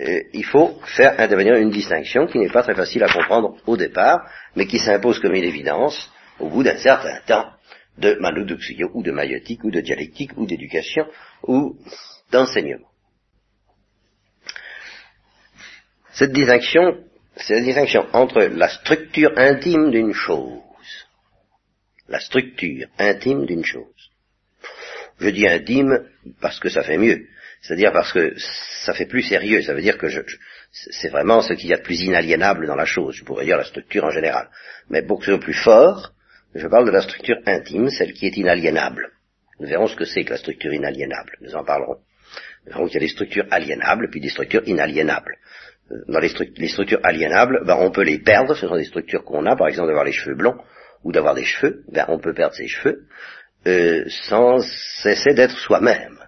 Il faut faire intervenir une distinction qui n'est pas très facile à comprendre au départ, mais qui s'impose comme une évidence au bout d'un certain temps de manoduxio ou de maïotique ou de dialectique ou d'éducation ou d'enseignement. Cette distinction, c'est la distinction entre la structure intime d'une chose, la structure intime d'une chose. Je dis intime parce que ça fait mieux, c'est-à-dire parce que ça fait plus sérieux, ça veut dire que je, c'est vraiment ce qu'il y a de plus inaliénable dans la chose, je pourrais dire la structure en général. Mais beaucoup plus fort, je parle de la structure intime, celle qui est inaliénable. Nous verrons ce que c'est que la structure inaliénable, nous en parlerons. Nous verrons qu'il y a des structures aliénables, puis des structures inaliénables. Euh, dans les, structures aliénables, ben, on peut les perdre, ce sont des structures qu'on a, par exemple d'avoir les cheveux blonds, ou d'avoir des cheveux, ben, on peut perdre ses cheveux, euh, sans cesser d'être soi-même.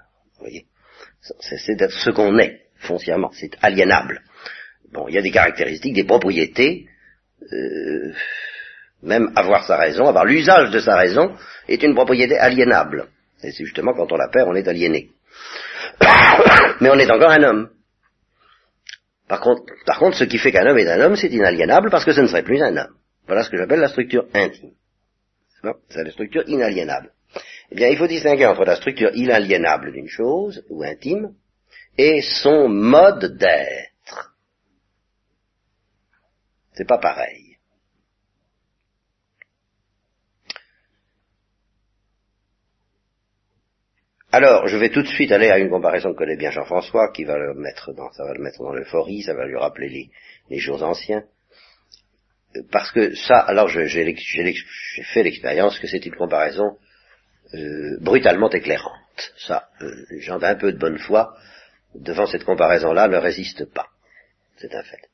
Cesser d'être ce qu'on est, foncièrement. C'est aliénable. Bon, il y a des caractéristiques, des propriétés, euh, même avoir sa raison, avoir l'usage de sa raison, est une propriété aliénable. Et c'est justement quand on la perd, on est aliéné. Mais on est encore un homme. Par contre, par contre, ce qui fait qu'un homme est un homme, c'est inaliénable parce que ce ne serait plus un homme. Voilà ce que j'appelle la structure intime. C'est la structure inaliénable. Eh bien, il faut distinguer entre la structure inaliénable d'une chose, ou intime, et son mode d'être. C'est pas pareil. Alors, je vais tout de suite aller à une comparaison que connaît bien Jean-François, qui va le mettre dans, ça va le mettre dans l'euphorie, ça va lui rappeler les, les jours anciens. Parce que ça, alors j'ai fait l'expérience que c'est une comparaison euh, brutalement éclairante. Ça, euh, les gens d'un peu de bonne foi, devant cette comparaison-là, ne résistent pas. C'est un fait.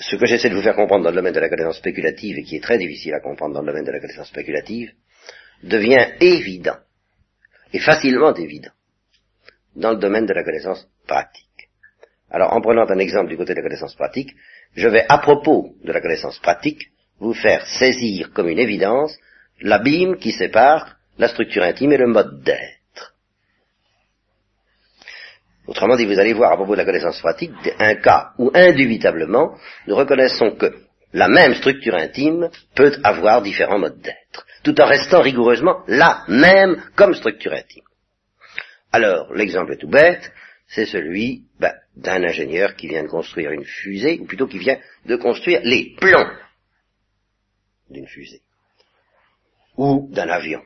Ce que j'essaie de vous faire comprendre dans le domaine de la connaissance spéculative, et qui est très difficile à comprendre dans le domaine de la connaissance spéculative, devient évident est facilement évident dans le domaine de la connaissance pratique. Alors, en prenant un exemple du côté de la connaissance pratique, je vais, à propos de la connaissance pratique, vous faire saisir comme une évidence l'abîme qui sépare la structure intime et le mode d'être. Autrement dit, vous allez voir à propos de la connaissance pratique un cas où indubitablement nous reconnaissons que la même structure intime peut avoir différents modes d'être, tout en restant rigoureusement la même comme structure intime. Alors, l'exemple tout bête, c'est celui ben, d'un ingénieur qui vient de construire une fusée, ou plutôt qui vient de construire les plans d'une fusée, ou d'un avion,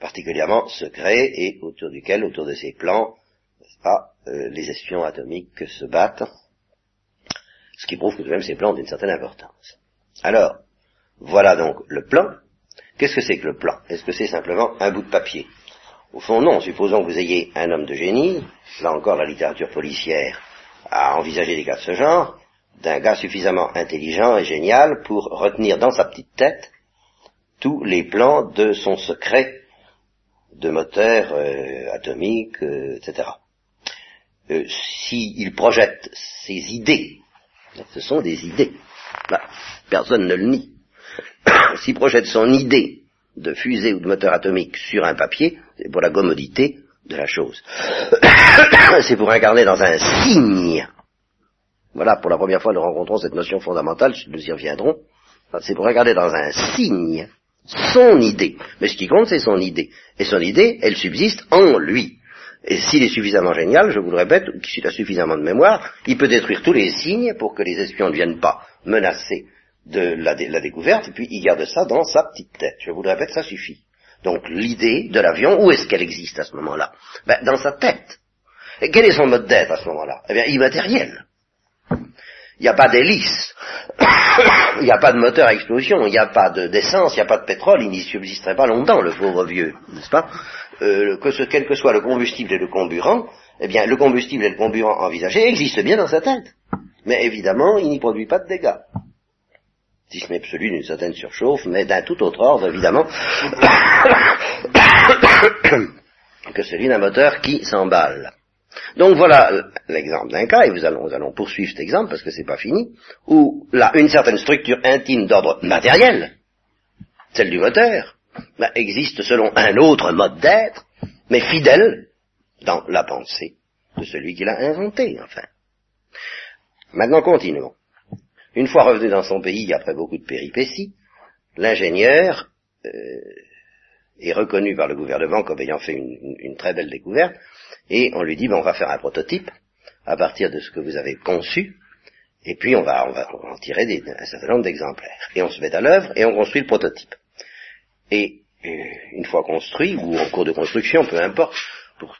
particulièrement secret et autour duquel, autour de ces plans, pas, euh, les espions atomiques se battent, ce qui prouve que même ces plans ont une certaine importance. Alors, voilà donc le plan. Qu'est-ce que c'est que le plan? Est-ce que c'est simplement un bout de papier? Au fond, non. Supposons que vous ayez un homme de génie, là encore la littérature policière a envisagé des cas de ce genre, d'un gars suffisamment intelligent et génial pour retenir dans sa petite tête tous les plans de son secret de moteur euh, atomique, euh, etc. Euh, S'il projette ses idées, ce sont des idées, bah, personne ne le nie. S'il projette son idée de fusée ou de moteur atomique sur un papier, c'est pour la commodité de la chose. c'est pour incarner dans un signe voilà, pour la première fois, nous rencontrons cette notion fondamentale, nous y reviendrons. C'est pour regarder dans un signe son idée. Mais ce qui compte, c'est son idée. Et son idée, elle subsiste en lui. Et s'il est suffisamment génial, je vous le répète, s'il a suffisamment de mémoire, il peut détruire tous les signes pour que les espions ne viennent pas menacer de la, la découverte, et puis il garde ça dans sa petite tête. Je vous le répète, ça suffit. Donc l'idée de l'avion, où est-ce qu'elle existe à ce moment-là? Ben, Dans sa tête. Et quel est son mode d'être à ce moment-là? Eh bien, immatériel. Il n'y a pas d'hélice, il n'y a pas de moteur à explosion, il n'y a pas d'essence, il n'y a pas de pétrole, il n'y subsisterait pas longtemps, le pauvre vieux, n'est-ce pas? Euh, que Quel que soit le combustible et le comburant, eh bien, le combustible et le comburant envisagé existent bien dans sa tête. Mais évidemment, il n'y produit pas de dégâts. Si ce n'est absolu d'une certaine surchauffe, mais d'un tout autre ordre, évidemment, que celui d'un moteur qui s'emballe. Donc voilà l'exemple d'un cas, et nous allons, poursuivre cet exemple parce que c'est pas fini, où là, une certaine structure intime d'ordre matériel, celle du moteur, bah, existe selon un autre mode d'être, mais fidèle dans la pensée de celui qui l'a inventé, enfin. Maintenant, continuons. Une fois revenu dans son pays, après beaucoup de péripéties, l'ingénieur euh, est reconnu par le gouvernement comme ayant fait une très belle découverte, et on lui dit, ben, on va faire un prototype à partir de ce que vous avez conçu, et puis on va, on va en tirer des, un certain nombre d'exemplaires. Et on se met à l'œuvre et on construit le prototype. Et euh, une fois construit, ou en cours de construction, peu importe, pour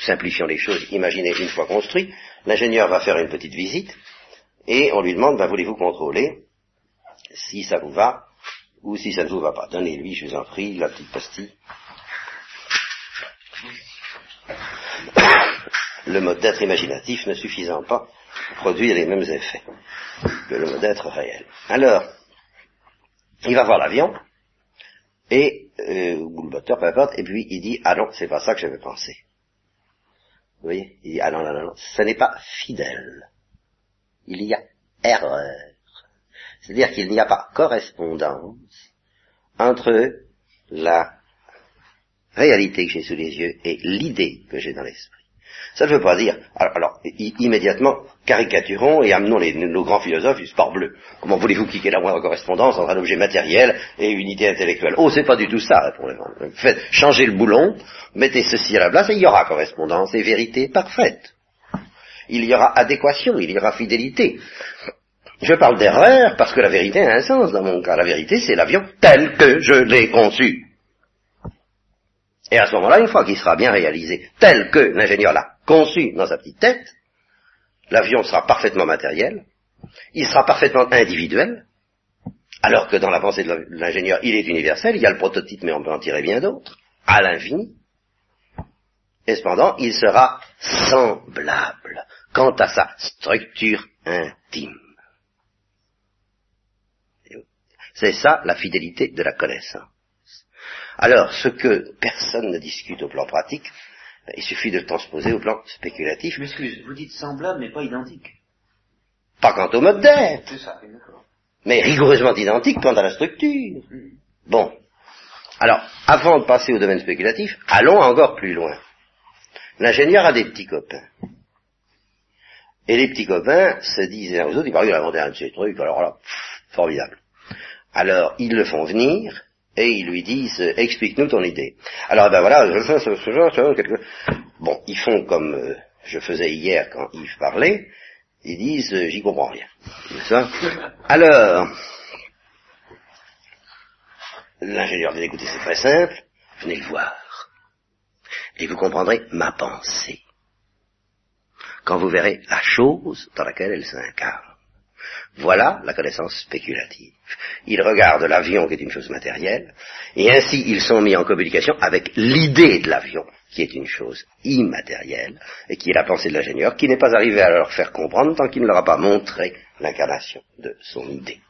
simplifiant les choses, imaginez une fois construit, l'ingénieur va faire une petite visite, et on lui demande, ben, voulez-vous contrôler si ça vous va, ou si ça ne vous va pas. Donnez-lui, je vous en prie, la petite pastille le mode d'être imaginatif ne suffisant pas à produire les mêmes effets que le mode d'être réel. Alors, il va voir l'avion, et, euh, ou le moteur, peu importe, et puis il dit, ah non, c'est pas ça que j'avais pensé. Vous voyez Il dit, ah non, non, non, non, ce n'est pas fidèle. Il y a erreur. C'est-à-dire qu'il n'y a pas correspondance entre la réalité que j'ai sous les yeux et l'idée que j'ai dans l'esprit. Ça ne veut pas dire, alors, immédiatement, caricaturons et amenons nos grands philosophes du sport bleu. Comment voulez-vous qu'il y ait la moindre correspondance entre un objet matériel et une idée intellectuelle? Oh, c'est pas du tout ça, répond Faites, changez le boulon, mettez ceci à la place et il y aura correspondance et vérité parfaite. Il y aura adéquation, il y aura fidélité. Je parle d'erreur parce que la vérité a un sens dans mon cas. La vérité, c'est l'avion tel que je l'ai conçu. Et à ce moment-là, une fois qu'il sera bien réalisé, tel que l'ingénieur l'a conçu dans sa petite tête, l'avion sera parfaitement matériel, il sera parfaitement individuel, alors que dans la pensée de l'ingénieur, il est universel, il y a le prototype, mais on peut en tirer bien d'autres, à l'infini. Et cependant, il sera semblable quant à sa structure intime. C'est ça la fidélité de la connaissance. Alors, ce que personne ne discute au plan pratique, il suffit de le transposer au plan spéculatif. Je m'excuse, vous dites semblable mais pas identique. Pas quant au mode d'être, C'est ça, d'accord. mais rigoureusement identique quant à la structure. Bon. Alors, avant de passer au domaine spéculatif, allons encore plus loin. L'ingénieur a des petits copains. Et les petits copains se disent les uns aux autres, il paraît qu'il a inventé un de ces trucs, alors là, pff, formidable. Alors, ils le font venir, et ils lui disent, euh, explique-nous ton idée. Alors, ben voilà, quelque... Bon, ils font comme euh, je faisais hier quand Yves parlait, ils disent, euh, j'y comprends rien. Ça Alors, l'ingénieur dit, écoutez, c'est très simple, venez le voir. Et vous comprendrez ma pensée. Quand vous verrez la chose dans laquelle elle s'incarne. Voilà la connaissance spéculative. Ils regardent l'avion qui est une chose matérielle, et ainsi ils sont mis en communication avec l'idée de l'avion, qui est une chose immatérielle, et qui est la pensée de l'ingénieur, qui n'est pas arrivé à leur faire comprendre tant qu'il ne leur a pas montré l'incarnation de son idée.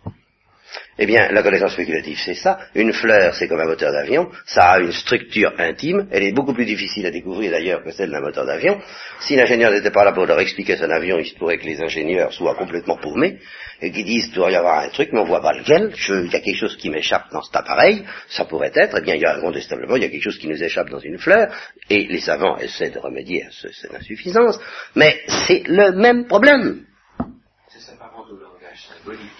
Eh bien, la connaissance spéculative, c'est ça. Une fleur, c'est comme un moteur d'avion. Ça a une structure intime. Elle est beaucoup plus difficile à découvrir d'ailleurs que celle d'un moteur d'avion. Si l'ingénieur n'était pas là pour leur expliquer son avion, il se pourrait que les ingénieurs soient complètement paumés et qu'ils disent, il doit y avoir un truc, mais on voit pas lequel. Il y a quelque chose qui m'échappe dans cet appareil. Ça pourrait être, eh bien, il y a incontestablement, il y a quelque chose qui nous échappe dans une fleur. Et les savants essaient de remédier à ce- cette insuffisance. Mais c'est le même problème. S'apparente au langage symbolique.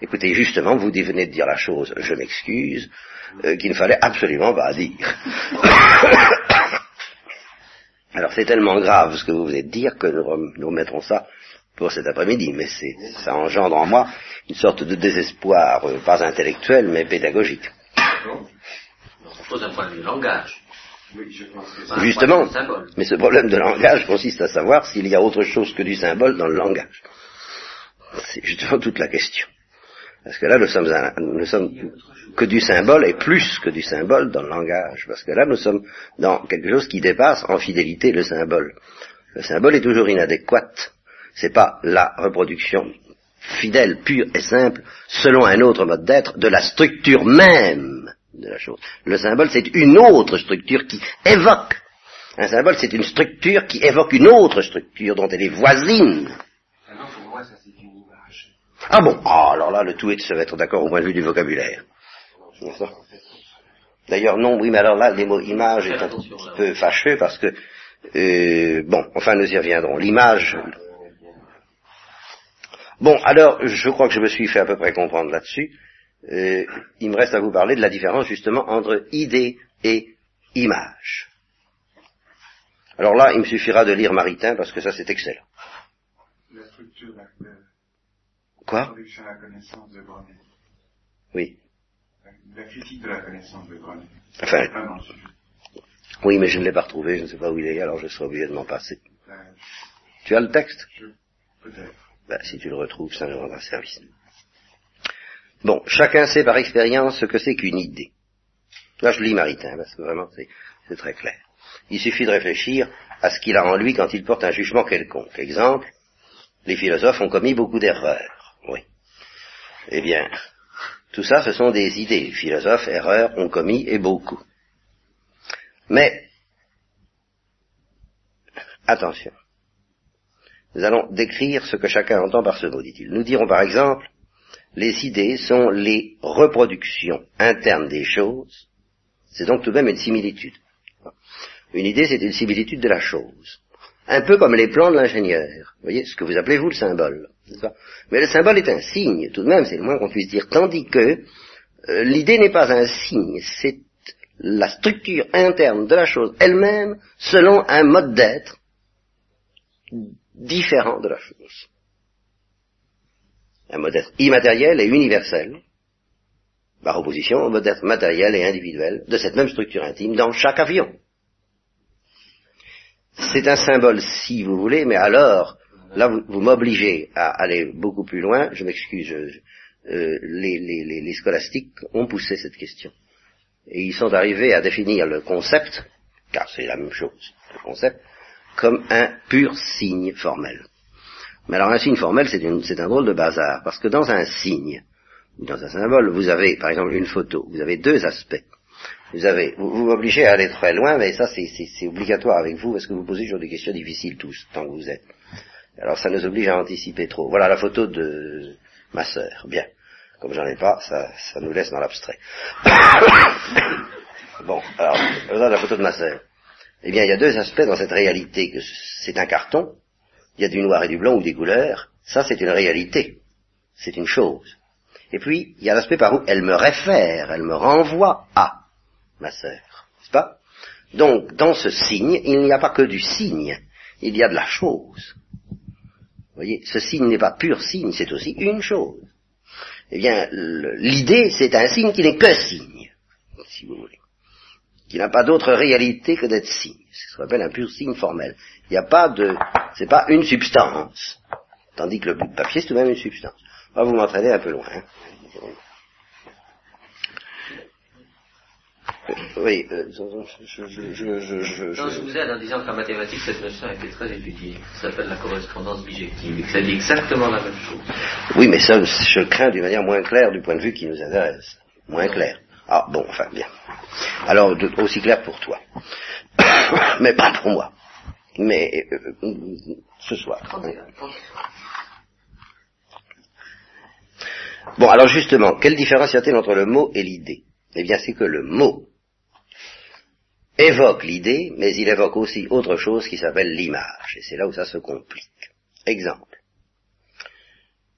Écoutez, justement, vous venez de dire la chose, je m'excuse, euh, qu'il ne fallait absolument pas dire. Alors c'est tellement grave ce que vous venez de dire que nous, nous remettrons ça pour cet après-midi, mais c'est, ça engendre en moi une sorte de désespoir, euh, pas intellectuel, mais pédagogique. Pose un point de vue langage. Oui, je pense que Enfin, un Justement, mais ce problème de langage consiste à savoir s'il y a autre chose que du symbole dans le langage. C'est justement toute la question. Parce que là, nous sommes, un- nous sommes que du symbole et plus que du symbole dans le langage. Parce que là, nous sommes dans quelque chose qui dépasse en fidélité le symbole. Le symbole est toujours inadéquat. C'est pas la reproduction fidèle, pure et simple, selon un autre mode d'être, de la structure même de la chose. Le symbole, c'est une autre structure qui évoque. Un symbole, c'est une structure qui évoque une autre structure dont elle est voisine. Maintenant, pour moi, ça c'est une image. Ah bon? Ah, alors là, le tout est de se d'accord au point de vue du vocabulaire. D'ailleurs, non, oui, mais alors là, les mots image est un petit peu fâcheux parce que, euh, bon, enfin, nous y reviendrons. L'image. Bon, alors, je crois que je me suis fait à peu près comprendre là-dessus. Euh, il me reste à vous parler de la différence justement entre idée et image. Alors là, il me suffira de lire Maritain parce que ça c'est excellent. La structure Quoi? La connaissance de. Oui. La critique de la connaissance de Grenet. Enfin, oui, mais je ne l'ai pas retrouvé, je ne sais pas où il est, alors je serai obligé de m'en passer. Euh, Tu as le texte? je, peut-être. Ben, si tu le retrouves, ça nous rendra service. Bon, chacun sait par expérience ce que c'est qu'une idée. Là, je lis Maritain, parce que vraiment, c'est, c'est très clair. Il suffit de réfléchir à ce qu'il a en lui quand il porte un jugement quelconque. Exemple, les philosophes ont commis beaucoup d'erreurs. Oui. Eh bien, tout ça, ce sont des idées. Les philosophes, erreurs, ont commis et beaucoup. Mais, attention. Nous allons décrire ce que chacun entend par ce mot, dit-il. Nous dirons par exemple, les idées sont les reproductions internes des choses. C'est donc tout de même une similitude. Une idée, c'est une similitude de la chose. Un peu comme les plans de l'ingénieur. Vous voyez, ce que vous appelez vous le symbole. Mais le symbole est un signe, tout de même, c'est le moins qu'on puisse dire. Tandis que euh, l'idée n'est pas un signe, c'est la structure interne de la chose elle-même selon un mode d'être différent de la chose. Un mode d'être immatériel et universel, par opposition au mode d'être matériel et individuel de cette même structure intime dans chaque avion. C'est un symbole si vous voulez, mais alors, là vous, vous m'obligez à aller beaucoup plus loin, je m'excuse, je- euh, les, les- les- les scolastiques ont poussé cette question. Et ils sont arrivés à définir le concept, car c'est la même chose, le concept, comme un pur signe formel. Mais alors un signe formel, c'est un drôle de bazar, parce que dans un signe, dans un symbole, vous avez par exemple une photo, vous avez deux aspects. Vous avez, vous, vous m'obligez à aller très loin, mais ça c'est obligatoire avec vous parce que vous posez toujours des questions difficiles tous, tant que vous êtes. Alors ça nous oblige à anticiper trop. Voilà la photo de ma sœur. Bien. Comme j'en ai pas, ça, nous laisse dans l'abstrait. bon, alors, voilà la photo de ma sœur. Eh bien, il y a deux aspects dans cette réalité. que C'est un carton, il y a du noir et du blanc ou des couleurs. Ça, c'est une réalité. C'est une chose. Et puis, il y a l'aspect par où elle me réfère, elle me renvoie à ma sœur. N'est-ce pas? Donc, dans ce signe, il n'y a pas que du signe, il y a de la chose. Voyez, ce signe n'est pas pur signe, c'est aussi une chose. Eh bien, l'idée, c'est un signe qui n'est que signe, si vous voulez. Qui n'a pas d'autre réalité que d'être signe. C'est ce qu'on appelle un pur signe formel. Il n'y a pas de, c'est pas une substance. Tandis que le de papier, c'est tout de même une substance. Va vous m'entraîner un peu loin. hein. Oui, euh, je, je, je, je, Non, je vous aide en disant qu'en mathématiques, cette notion a été très étudiée. Ça s'appelle la correspondance bijective et que ça dit exactement la même chose. Oui, mais ça, je crains d'une manière moins claire du point de vue qui nous intéresse. Moins clair. Ah, bon, enfin, bien. Alors, de- aussi clair pour toi. mais pas pour moi. Mais euh, ce soir. Bon, alors justement, quelle différence y a-t-il entre le mot et l'idée? Eh bien, c'est que le mot évoque l'idée, mais il évoque aussi autre chose qui s'appelle l'image. Et c'est là où ça se complique. Exemple.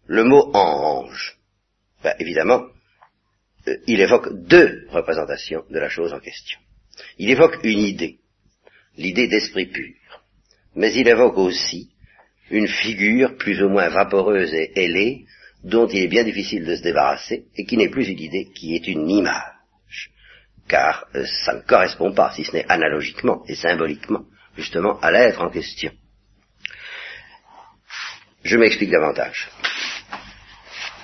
Le mot ange. Ben, évidemment, euh, il évoque deux représentations de la chose en question. Il évoque une idée, l'idée d'esprit pur, mais il évoque aussi une figure plus ou moins vaporeuse et ailée, dont il est bien difficile de se débarrasser, et qui n'est plus une idée, qui est une image. Car euh, ça ne correspond pas, si ce n'est analogiquement et symboliquement, justement, à l'être en question. Je m'explique davantage.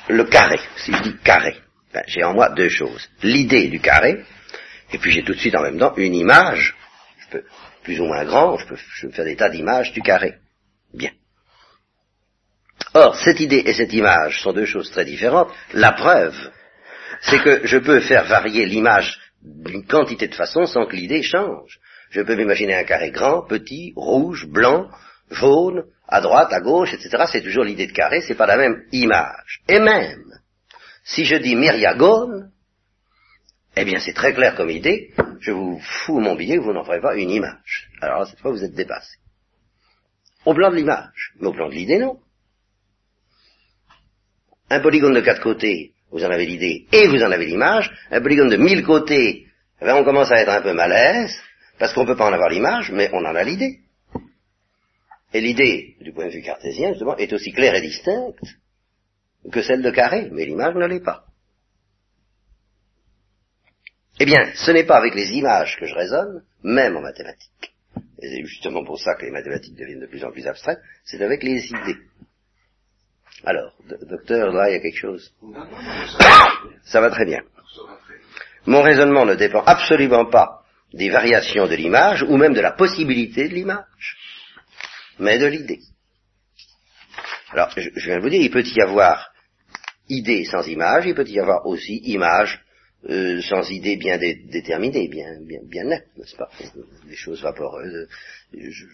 Le carré, si je dis carré, ben, j'ai en moi deux choses. L'idée du carré, et puis j'ai tout de suite en même temps une image, je peux, plus ou moins grand, je peux, je peux faire des tas d'images du carré. Bien. Or, cette idée et cette image sont deux choses très différentes. La preuve, c'est que je peux faire varier l'image d'une quantité de façons sans que l'idée change. Je peux m'imaginer un carré grand, petit, rouge, blanc, jaune, à droite, à gauche, etc. C'est toujours l'idée de carré, c'est pas la même image. Et même, si je dis myriagone, eh bien c'est très clair comme idée, je vous fous mon billet, vous n'en ferez pas une image. Alors cette fois, vous êtes dépassé. Au plan de l'image, mais au plan de l'idée, non. Un polygone de quatre côtés, vous en avez l'idée et vous en avez l'image. Un polygone de mille côtés, eh ben, on commence à être un peu malaise, parce qu'on ne peut pas en avoir l'image, mais on en a l'idée. Et l'idée, du point de vue cartésien, justement, est aussi claire et distincte que celle de carré, mais l'image ne l'est pas. Eh bien, ce n'est pas avec les images que je raisonne, même en mathématiques. Et c'est justement pour ça que les mathématiques deviennent de plus en plus abstraites, c'est avec les idées. Alors, do- docteur, là, il y a quelque chose Ça va très bien. Mon raisonnement ne dépend absolument pas des variations de l'image, ou même de la possibilité de l'image, mais de l'idée. Alors, je, je viens de vous dire, il peut y avoir idée sans image, il peut y avoir aussi image euh, sans idée bien dé- déterminée, bien, bien, bien nette, n'est-ce pas? Des choses vaporeuses. Je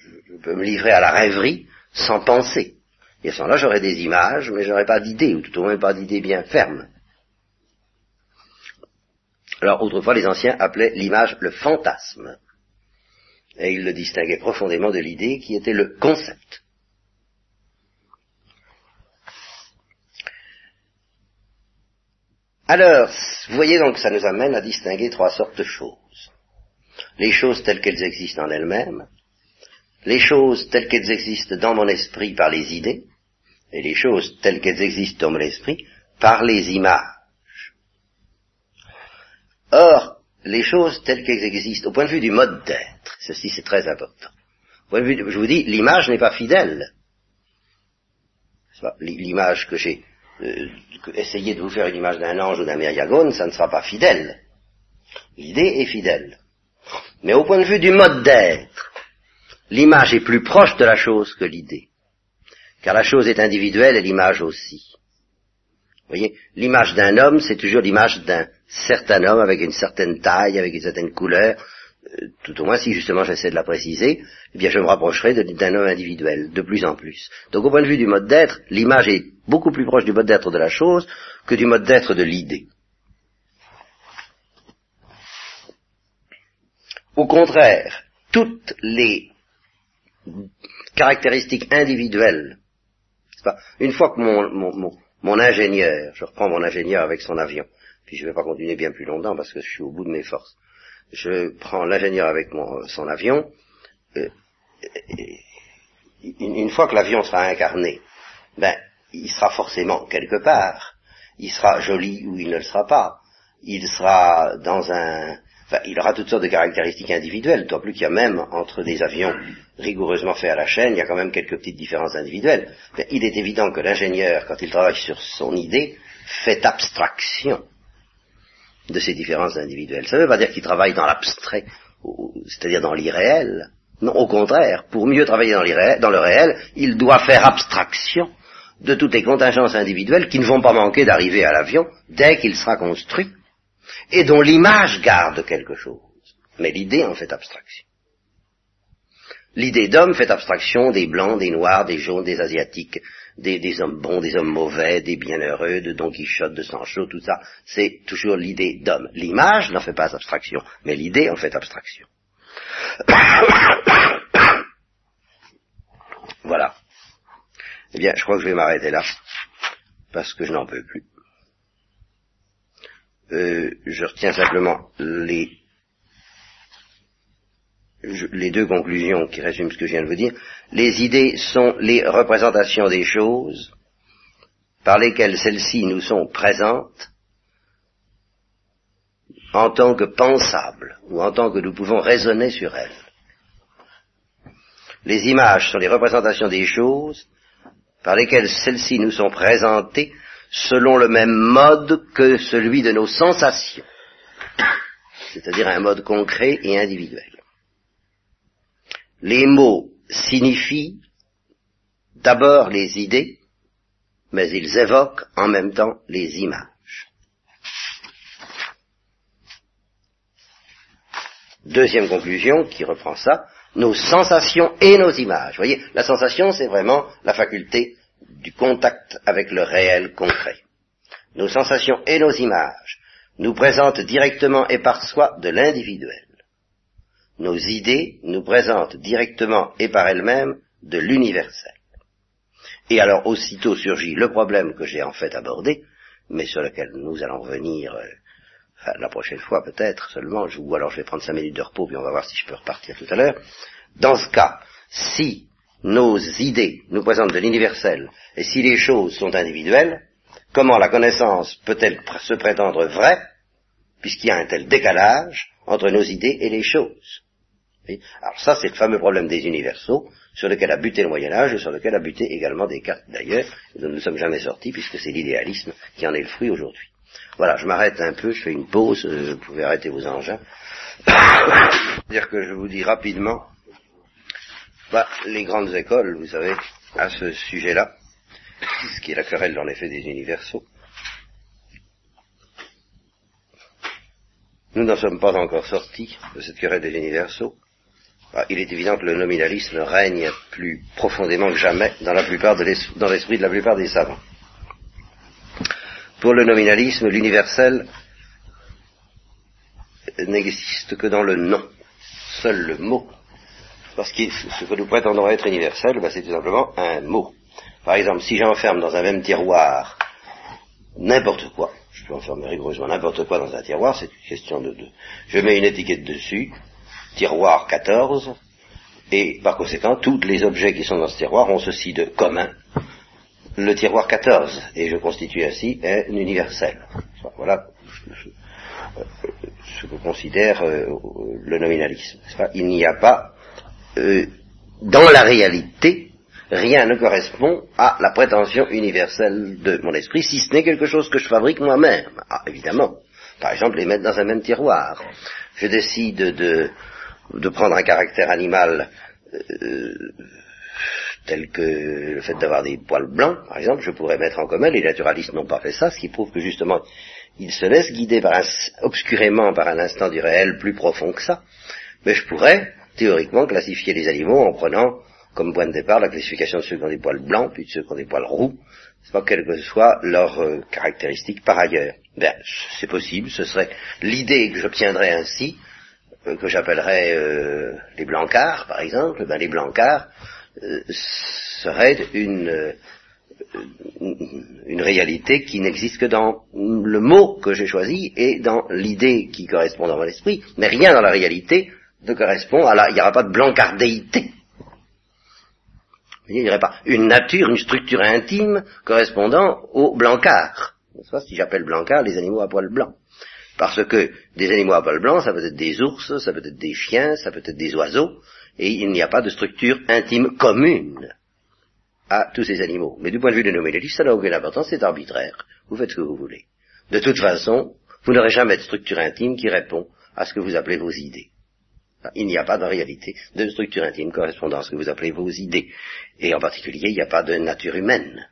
peux me livrer à la rêverie sans penser. Et à ce moment-là, j'aurai des images, mais j'aurai pas d'idée, ou tout au moins pas d'idée bien ferme. Alors, autrefois, les anciens appelaient l'image le fantasme. Et ils le distinguaient profondément de l'idée qui était le concept. Alors, vous voyez donc, ça nous amène à distinguer trois sortes de choses. Les choses telles qu'elles existent en elles-mêmes, les choses telles qu'elles existent dans mon esprit par les idées, et les choses telles qu'elles existent dans mon esprit par les images. Or, les choses telles qu'elles existent au point de vue du mode d'être, ceci c'est très important. Au point de vue de- je vous dis, l'image n'est pas fidèle. L'image que j'ai euh, essayé de vous faire une image d'un ange ou d'un myriagone, ça ne sera pas fidèle. L'idée est fidèle. Mais au point de vue du mode d'être, l'image est plus proche de la chose que l'idée. Car la chose est individuelle et l'image aussi. Vous voyez, l'image d'un homme, c'est toujours l'image d'un certain homme avec une certaine taille, avec une certaine couleur, euh, tout au moins si justement j'essaie de la préciser, eh bien je me rapprocherai d'un homme individuel, de plus en plus. Donc au point de vue du mode d'être, l'image est beaucoup plus proche du mode d'être de la chose que du mode d'être de l'idée. Au contraire, toutes les caractéristiques individuelles, une fois que mon, mon, mon, mon ingénieur, je reprends mon ingénieur avec son avion, puis je ne vais pas continuer bien plus longtemps parce que je suis au bout de mes forces. Je prends l'ingénieur avec mon, son avion, euh, une, une fois que l'avion sera incarné, ben, il sera forcément quelque part. Il sera joli ou il ne le sera pas. Il sera dans un, il aura toutes sortes de caractéristiques individuelles, d'autant plus qu'il y a même entre des avions rigoureusement faits à la chaîne, il y a quand même quelques petites différences individuelles. Il est évident que l'ingénieur, quand il travaille sur son idée, fait abstraction de ces différences individuelles. Ça ne veut pas dire qu'il travaille dans l'abstrait, c'est-à-dire dans l'irréel. Non, au contraire, pour mieux travailler dans le réel, il doit faire abstraction de toutes les contingences individuelles qui ne vont pas manquer d'arriver à l'avion dès qu'il sera construit, et dont l'image garde quelque chose. Mais l'idée en fait abstraction. L'idée d'homme fait abstraction des blancs, des noirs, des jaunes, des asiatiques, des, hommes bons, des hommes mauvais, des bienheureux, de Don Quichotte, de Sancho, tout ça. C'est toujours l'idée d'homme. L'image n'en fait pas abstraction, mais l'idée en fait abstraction. voilà. Eh bien, je crois que je vais m'arrêter là, parce que je n'en peux plus. Euh, je retiens simplement les deux conclusions qui résument ce que je viens de vous dire. Les idées sont les représentations des choses par lesquelles celles-ci nous sont présentes en tant que pensables ou en tant que nous pouvons raisonner sur elles. Les images sont les représentations des choses par lesquelles celles-ci nous sont présentées selon le même mode que celui de nos sensations, c'est-à-dire un mode concret et individuel. Les mots signifient d'abord les idées, mais ils évoquent en même temps les images. Deuxième conclusion qui reprend ça, nos sensations et nos images. Vous voyez, la sensation, c'est vraiment la faculté du contact avec le réel concret. Nos sensations et nos images nous présentent directement et par soi de l'individuel. Nos idées nous présentent directement et par elles-mêmes de l'universel. Et alors aussitôt surgit le problème que j'ai en fait abordé, mais sur lequel nous allons revenir euh, la prochaine fois peut-être seulement, ou alors je vais prendre cinq minutes de repos, puis on va voir si je peux repartir tout à l'heure. Dans ce cas, si nos idées nous présentent de l'universel, et si les choses sont individuelles, comment la connaissance peut-elle se prétendre vraie, puisqu'il y a un tel décalage entre nos idées et les choses? Alors ça, c'est le fameux problème des universaux, sur lequel a buté le Moyen Âge, et sur lequel a buté également Descartes d'ailleurs, dont nous ne sommes jamais sortis, puisque c'est l'idéalisme qui en est le fruit aujourd'hui. Voilà, je m'arrête un peu, je fais une pause, euh, vous pouvez arrêter vos engins. dire que je vous dis rapidement, bah, les grandes écoles, vous savez, à ce sujet-là, ce qui est la querelle en effet des universaux, nous n'en sommes pas encore sortis de cette querelle des universaux. Ah, il est évident que le nominalisme règne plus profondément que jamais dans de dans l'esprit de la plupart des savants. Pour le nominalisme, l'universel n'existe que dans le nom, seul le mot. Parce que ce que nous prétendons être universel, ben, c'est tout simplement un mot. Par exemple, si j'enferme dans un même tiroir n'importe quoi, je peux enfermer rigoureusement n'importe quoi dans un tiroir, c'est une question de, de... Je mets une étiquette dessus, tiroir 14, et par conséquent, tous les objets qui sont dans ce tiroir ont ceci de commun, le tiroir 14, et je constitue ainsi un universel. Voilà ce que considère euh, le nominalisme. Il n'y a pas, euh, dans la réalité, rien ne correspond à la prétention universelle de mon esprit, si ce n'est quelque chose que je fabrique moi-même. Ah, évidemment. Par exemple, les mettre dans un même tiroir. Je décide de, de prendre un caractère animal euh, tel que le fait d'avoir des poils blancs, par exemple, je pourrais mettre en commun, les naturalistes n'ont pas fait ça, ce qui prouve que justement, il se laisse guider par un, obscurément par un instant du réel plus profond que ça, mais je pourrais, théoriquement, classifier les animaux en prenant comme point de départ la classification de ceux qui ont des poils blancs, puis de ceux qui ont des poils roux, pas quelles que soient leurs euh, caractéristiques par ailleurs. Ben, c'est possible, ce serait l'idée que j'obtiendrais ainsi, euh, que j'appellerais euh, les blancards, par exemple, ben les blancards seraient une, une réalité qui n'existe que dans le mot que j'ai choisi et dans l'idée qui correspond dans mon esprit, mais rien dans la réalité correspond à la, il n'y aura pas de blancardéité. Il n'y aurait pas une nature, une structure intime correspondant au blancard. Si j'appelle blancard les animaux à poils blancs. Parce que des animaux à poils blancs, ça peut être des ours, ça peut être des chiens, ça peut être des oiseaux, et il n'y a pas de structure intime commune à tous ces animaux. Mais du point de vue de nos mélodies, ça n'a aucune importance, c'est arbitraire. Vous faites ce que vous voulez. De toute façon, vous n'aurez jamais de structure intime qui répond à ce que vous appelez vos idées. Il n'y a pas de réalité de structure intime correspondant à ce que vous appelez vos idées. Et en particulier, il n'y a pas de nature humaine.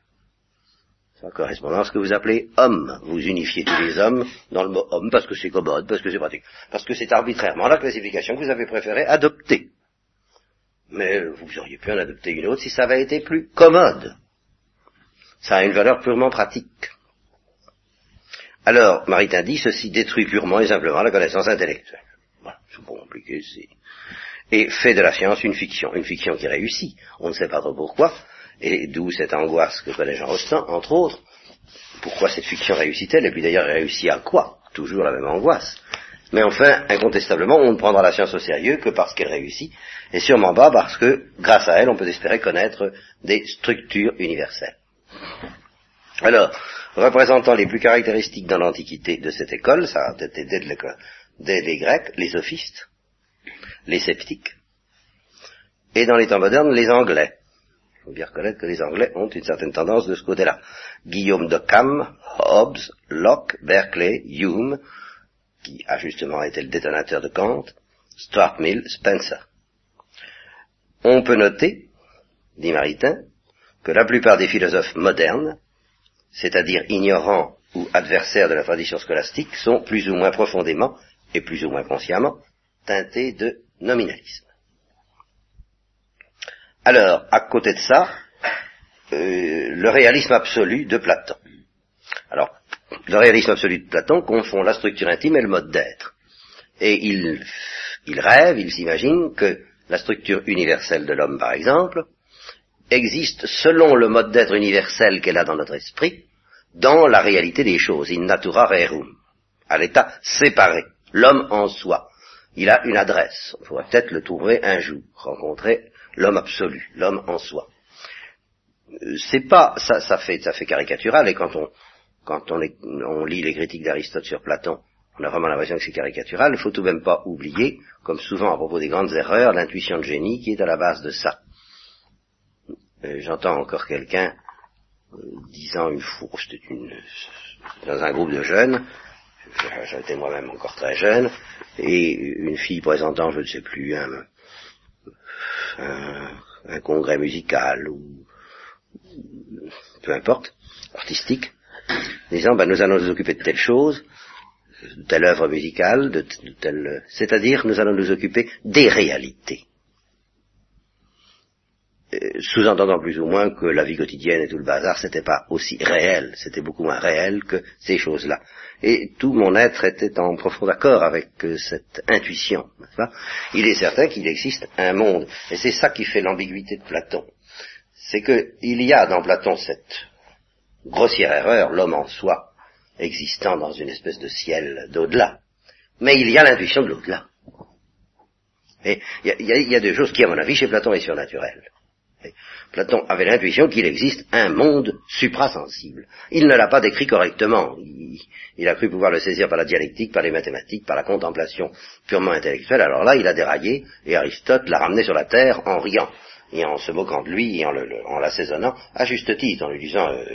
Ça correspond à que vous appelez homme. Vous unifiez tous les hommes dans le mot homme parce que c'est commode, parce que c'est pratique, parce que c'est arbitrairement la classification que vous avez préféré adopter. Mais vous auriez pu en adopter une autre si ça avait été plus commode. Ça a une valeur purement pratique. Alors, Maritain dit, ceci détruit purement et simplement la connaissance intellectuelle. C'est. Et fait de la science une fiction, une fiction qui réussit. On ne sait pas trop pourquoi, et d'où cette angoisse que connaît Jean Rostand, entre autres. Pourquoi cette fiction réussit-elle Et puis d'ailleurs, réussit à quoi? Toujours la même angoisse. Mais enfin, incontestablement, on ne prendra la science au sérieux que parce qu'elle réussit, et sûrement pas parce que, grâce à elle, on peut espérer connaître des structures universelles. Alors, représentant les plus caractéristiques dans l'Antiquité de cette école, ça a été dès les Grecs, les sophistes, les sceptiques, et dans les temps modernes, les Anglais. Il faut bien reconnaître que les Anglais ont une certaine tendance de ce côté-là. Guillaume de Cam, Hobbes, Locke, Berkeley, Hume, qui a justement été le détonateur de Kant, Stuart Spencer. On peut noter, dit Maritain, que la plupart des philosophes modernes, c'est-à-dire ignorants ou adversaires de la tradition scolastique, sont plus ou moins profondément et plus ou moins consciemment teintés de nominalisme. Alors, à côté de ça, euh, le réalisme absolu de Platon. Alors, le réalisme absolu de Platon confond la structure intime et le mode d'être. Et il, il rêve, il s'imagine que la structure universelle de l'homme, par exemple, existe selon le mode d'être universel qu'elle a dans notre esprit, dans la réalité des choses, in natura rerum, à l'état séparé, l'homme en soi. Il a une adresse, on pourrait peut-être le trouver un jour, rencontrer l'homme absolu, l'homme en soi. Euh, c'est pas, ça, ça fait, ça fait caricatural, et quand on, quand on, lit les critiques d'Aristote sur Platon, on a vraiment l'impression que c'est caricatural, il faut tout de même pas oublier, comme souvent à propos des grandes erreurs, l'intuition de génie qui est à la base de ça. Euh, j'entends encore quelqu'un euh, disant une une, dans un groupe de jeunes, j'étais moi-même encore très jeune, et une fille présentant, je ne sais plus, un, un congrès musical ou peu importe, artistique, disant ben, nous allons nous occuper de telle chose, de telle œuvre musicale, de, telle, c'est-à-dire nous allons nous occuper des réalités. Euh, sous-entendant plus ou moins que la vie quotidienne et tout le bazar, c'était pas aussi réel, c'était beaucoup moins réel que ces choses-là. Et tout mon être était en profond accord avec euh, cette intuition. Il est certain qu'il existe un monde, et c'est ça qui fait l'ambiguïté de Platon. C'est qu'il y a dans Platon cette grossière erreur, l'homme en soi, existant dans une espèce de ciel d'au-delà. Mais il y a l'intuition de l'au-delà. Et il y, a, deux choses qui, à mon avis, chez Platon est surnaturelles. Platon avait l'intuition qu'il existe un monde suprasensible. Il ne l'a pas décrit correctement. Il, a cru pouvoir le saisir par la dialectique, par les mathématiques, par la contemplation purement intellectuelle. Alors là, il a déraillé, et Aristote l'a ramené sur la terre en riant, et en se moquant de lui, et en l'assaisonnant, à juste titre, en lui disant euh,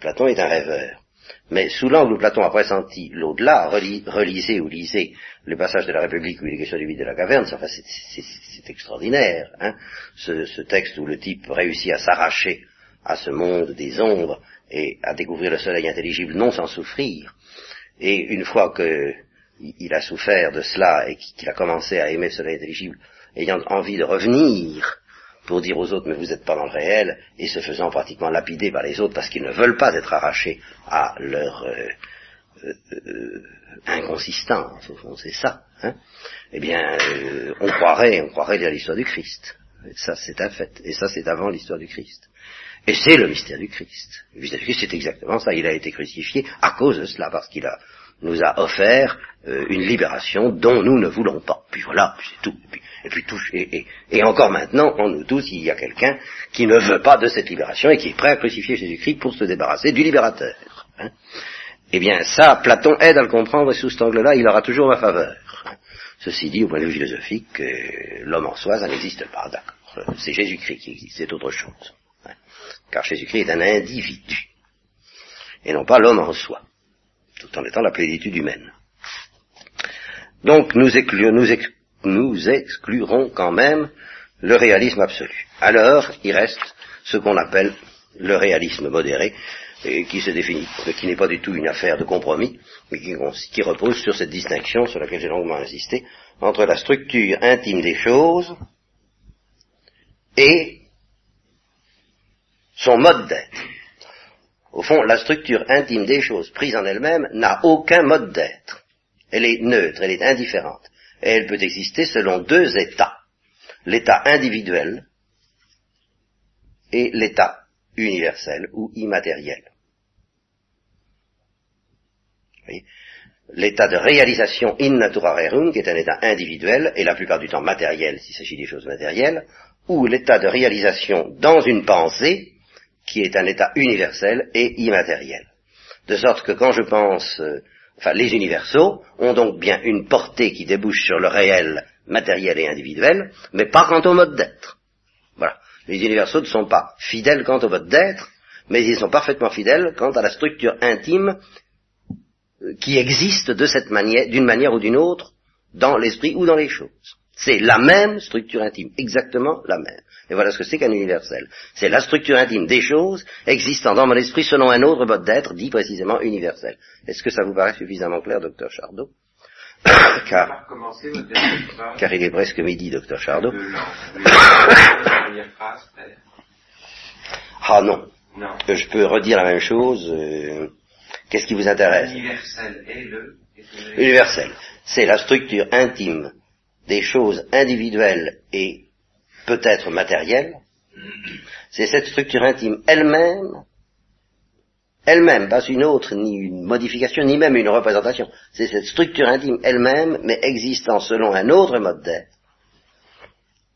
Platon est un rêveur. Mais sous l'angle où Platon a pressenti l'au-delà, relisez ou lisez le passage de la République où il est question du vide de la caverne, enfin, c'est extraordinaire, hein, ce, ce, texte où le type réussit à s'arracher à ce monde des ombres et à découvrir le soleil intelligible non sans souffrir. Et une fois que il a souffert de cela et qu'il a commencé à aimer cela intelligible, ayant envie de revenir pour dire aux autres mais vous n'êtes pas dans le réel, et se faisant pratiquement lapider par les autres parce qu'ils ne veulent pas être arrachés à leur euh, euh, euh, inconsistance, au fond, c'est ça. Hein eh bien, euh, on croirait, on croirait lire l'histoire du Christ. Et ça, c'est un fait. Et ça, c'est avant l'histoire du Christ. Et c'est le mystère du Christ. Le mystère du Christ, c'est exactement ça. Il a été crucifié à cause de cela, parce qu'il a, nous a offert euh, une libération dont nous ne voulons pas. Puis voilà, c'est tout. Et puis tout, et, et- encore maintenant, en nous tous, il y a quelqu'un qui ne veut pas de cette libération et qui est prêt à crucifier Jésus-Christ pour se débarrasser du libérateur. hein. Eh bien, ça, Platon aide à le comprendre et sous cet angle-là, il aura toujours ma faveur. Ceci dit, au point de vue philosophique, euh, l'homme en soi, ça n'existe pas, d'accord. C'est Jésus-Christ qui existe, c'est autre chose. hein. Car Jésus-Christ est un individu, et non pas l'homme en soi, tout en étant la plénitude humaine. Donc nous, exclu- nous nous exclurons quand même le réalisme absolu. Alors, il reste ce qu'on appelle le réalisme modéré, et qui se définit, mais qui n'est pas du tout une affaire de compromis, mais qui repose sur cette distinction sur laquelle j'ai longuement insisté, entre la structure intime des choses et son mode d'être. Au fond, la structure intime des choses prise en elle-même n'a aucun mode d'être. Elle est neutre, elle est indifférente. Elle peut exister selon deux états. L'état individuel et l'état universel ou immatériel. L'état de réalisation in natura rerum, qui est un état individuel, et la plupart du temps matériel s'il s'agit des choses matérielles, ou l'état de réalisation dans une pensée, qui est un état universel et immatériel. De sorte que quand je pense, euh, enfin les universaux ont donc bien une portée qui débouche sur le réel matériel et individuel, mais pas quant au mode d'être. Voilà. Les universaux ne sont pas fidèles quant au mode d'être, mais ils sont parfaitement fidèles quant à la structure intime euh, qui existe de cette manière, d'une manière ou d'une autre, dans l'esprit ou dans les choses. C'est la même structure intime, exactement la même. Et voilà ce que c'est qu'un universel. C'est la structure intime des choses existant dans mon esprit selon un autre mode d'être, dit précisément universel. Est-ce que ça vous paraît suffisamment clair, docteur Chardot car, il est presque midi, docteur Chardot. Ah non, Non. Euh, je peux redire la même chose. euh, Qu'est-ce qui vous intéresse? Universel est le. Universel. C'est la structure intime des choses individuelles et peut-être matérielles. C'est cette structure intime elle-même, elle-même, pas une autre, ni une modification, ni même une représentation. C'est cette structure intime elle-même, mais existant selon un autre mode d'être,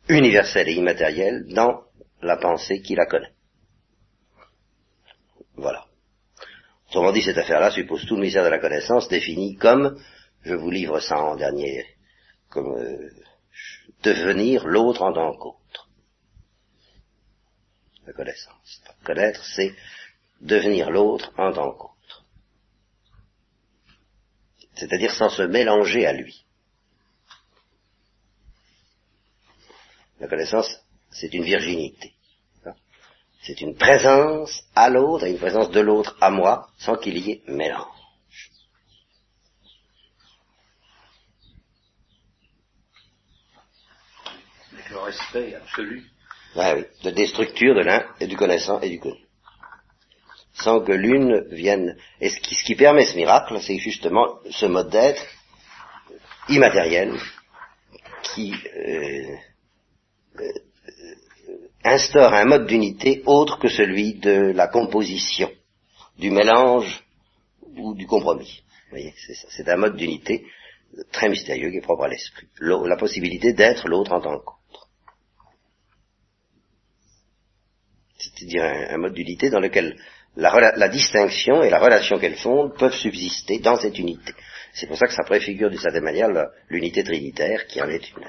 universel et immatériel, dans la pensée qui la connaît. Voilà. Autrement dit, cette affaire-là suppose tout le mystère de la connaissance défini comme, je vous livre ça en dernier, comme euh, devenir l'autre en tant qu'autre. La connaissance. Connaître, c'est devenir l'autre en tant qu'autre. C'est-à-dire sans se mélanger à lui. La connaissance, c'est une virginité. C'est une présence à l'autre une présence de l'autre à moi sans qu'il y ait mélange. Avec le respect absolu. Oui, de des de l'un et du connaissant et du connu. Sans que l'une vienne. Et ce qui, permet ce miracle, c'est justement ce mode d'être immatériel qui euh, euh, instaure un mode d'unité autre que celui de la composition, du mélange ou du compromis. Vous voyez, c'est un mode d'unité très mystérieux qui est propre à l'esprit. La possibilité d'être l'autre en tant qu'autre. C'est-à-dire un, un mode d'unité dans lequel la, distinction et la relation qu'elle fonde peuvent subsister dans cette unité. C'est pour ça que ça préfigure d'une certaine manière l'unité trinitaire qui en est une.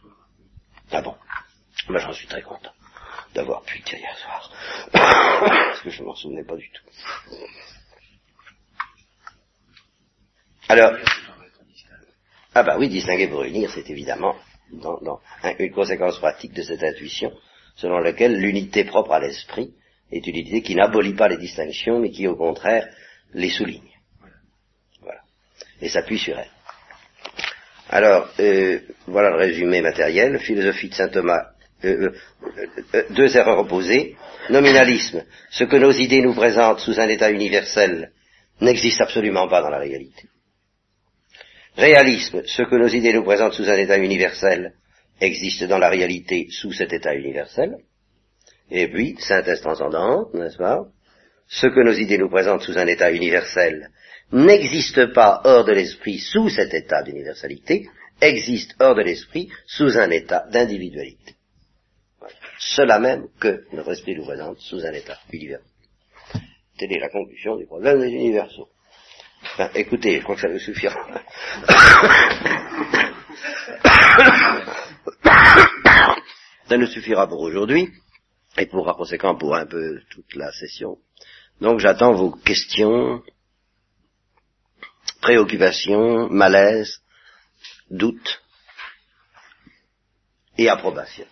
Soir. Ah bon Moi j'en suis très content d'avoir pu dire hier soir. Parce que je ne m'en souvenais pas du tout. Alors, ah bah oui, distinguer pour unir, c'est évidemment dans, dans un- une conséquence pratique de cette intuition, selon laquelle l'unité propre à l'esprit est une unité qui n'abolit pas les distinctions, mais qui au contraire les souligne. et s'appuie sur elle. Alors, euh, voilà le résumé matériel. Philosophie de saint Thomas, euh, euh, deux erreurs opposées. Nominalisme, ce que nos idées nous présentent sous un état universel n'existe absolument pas dans la réalité. Réalisme, ce que nos idées nous présentent sous un état universel existe dans la réalité sous cet état universel. Et puis, synthèse transcendante, n'est-ce pas? Ce que nos idées nous présentent sous un état universel n'existe pas hors de l'esprit sous cet état d'universalité, existe hors de l'esprit sous un état d'individualité. Cela même que notre esprit nous présente sous un état universel. Telle est la conclusion du problème des universaux. Enfin, écoutez, je crois que ça vous suffira. ça nous suffira pour aujourd'hui, et pour par conséquent pour un peu toute la session. Donc j'attends vos questions, préoccupations, malaises, doutes et approbations.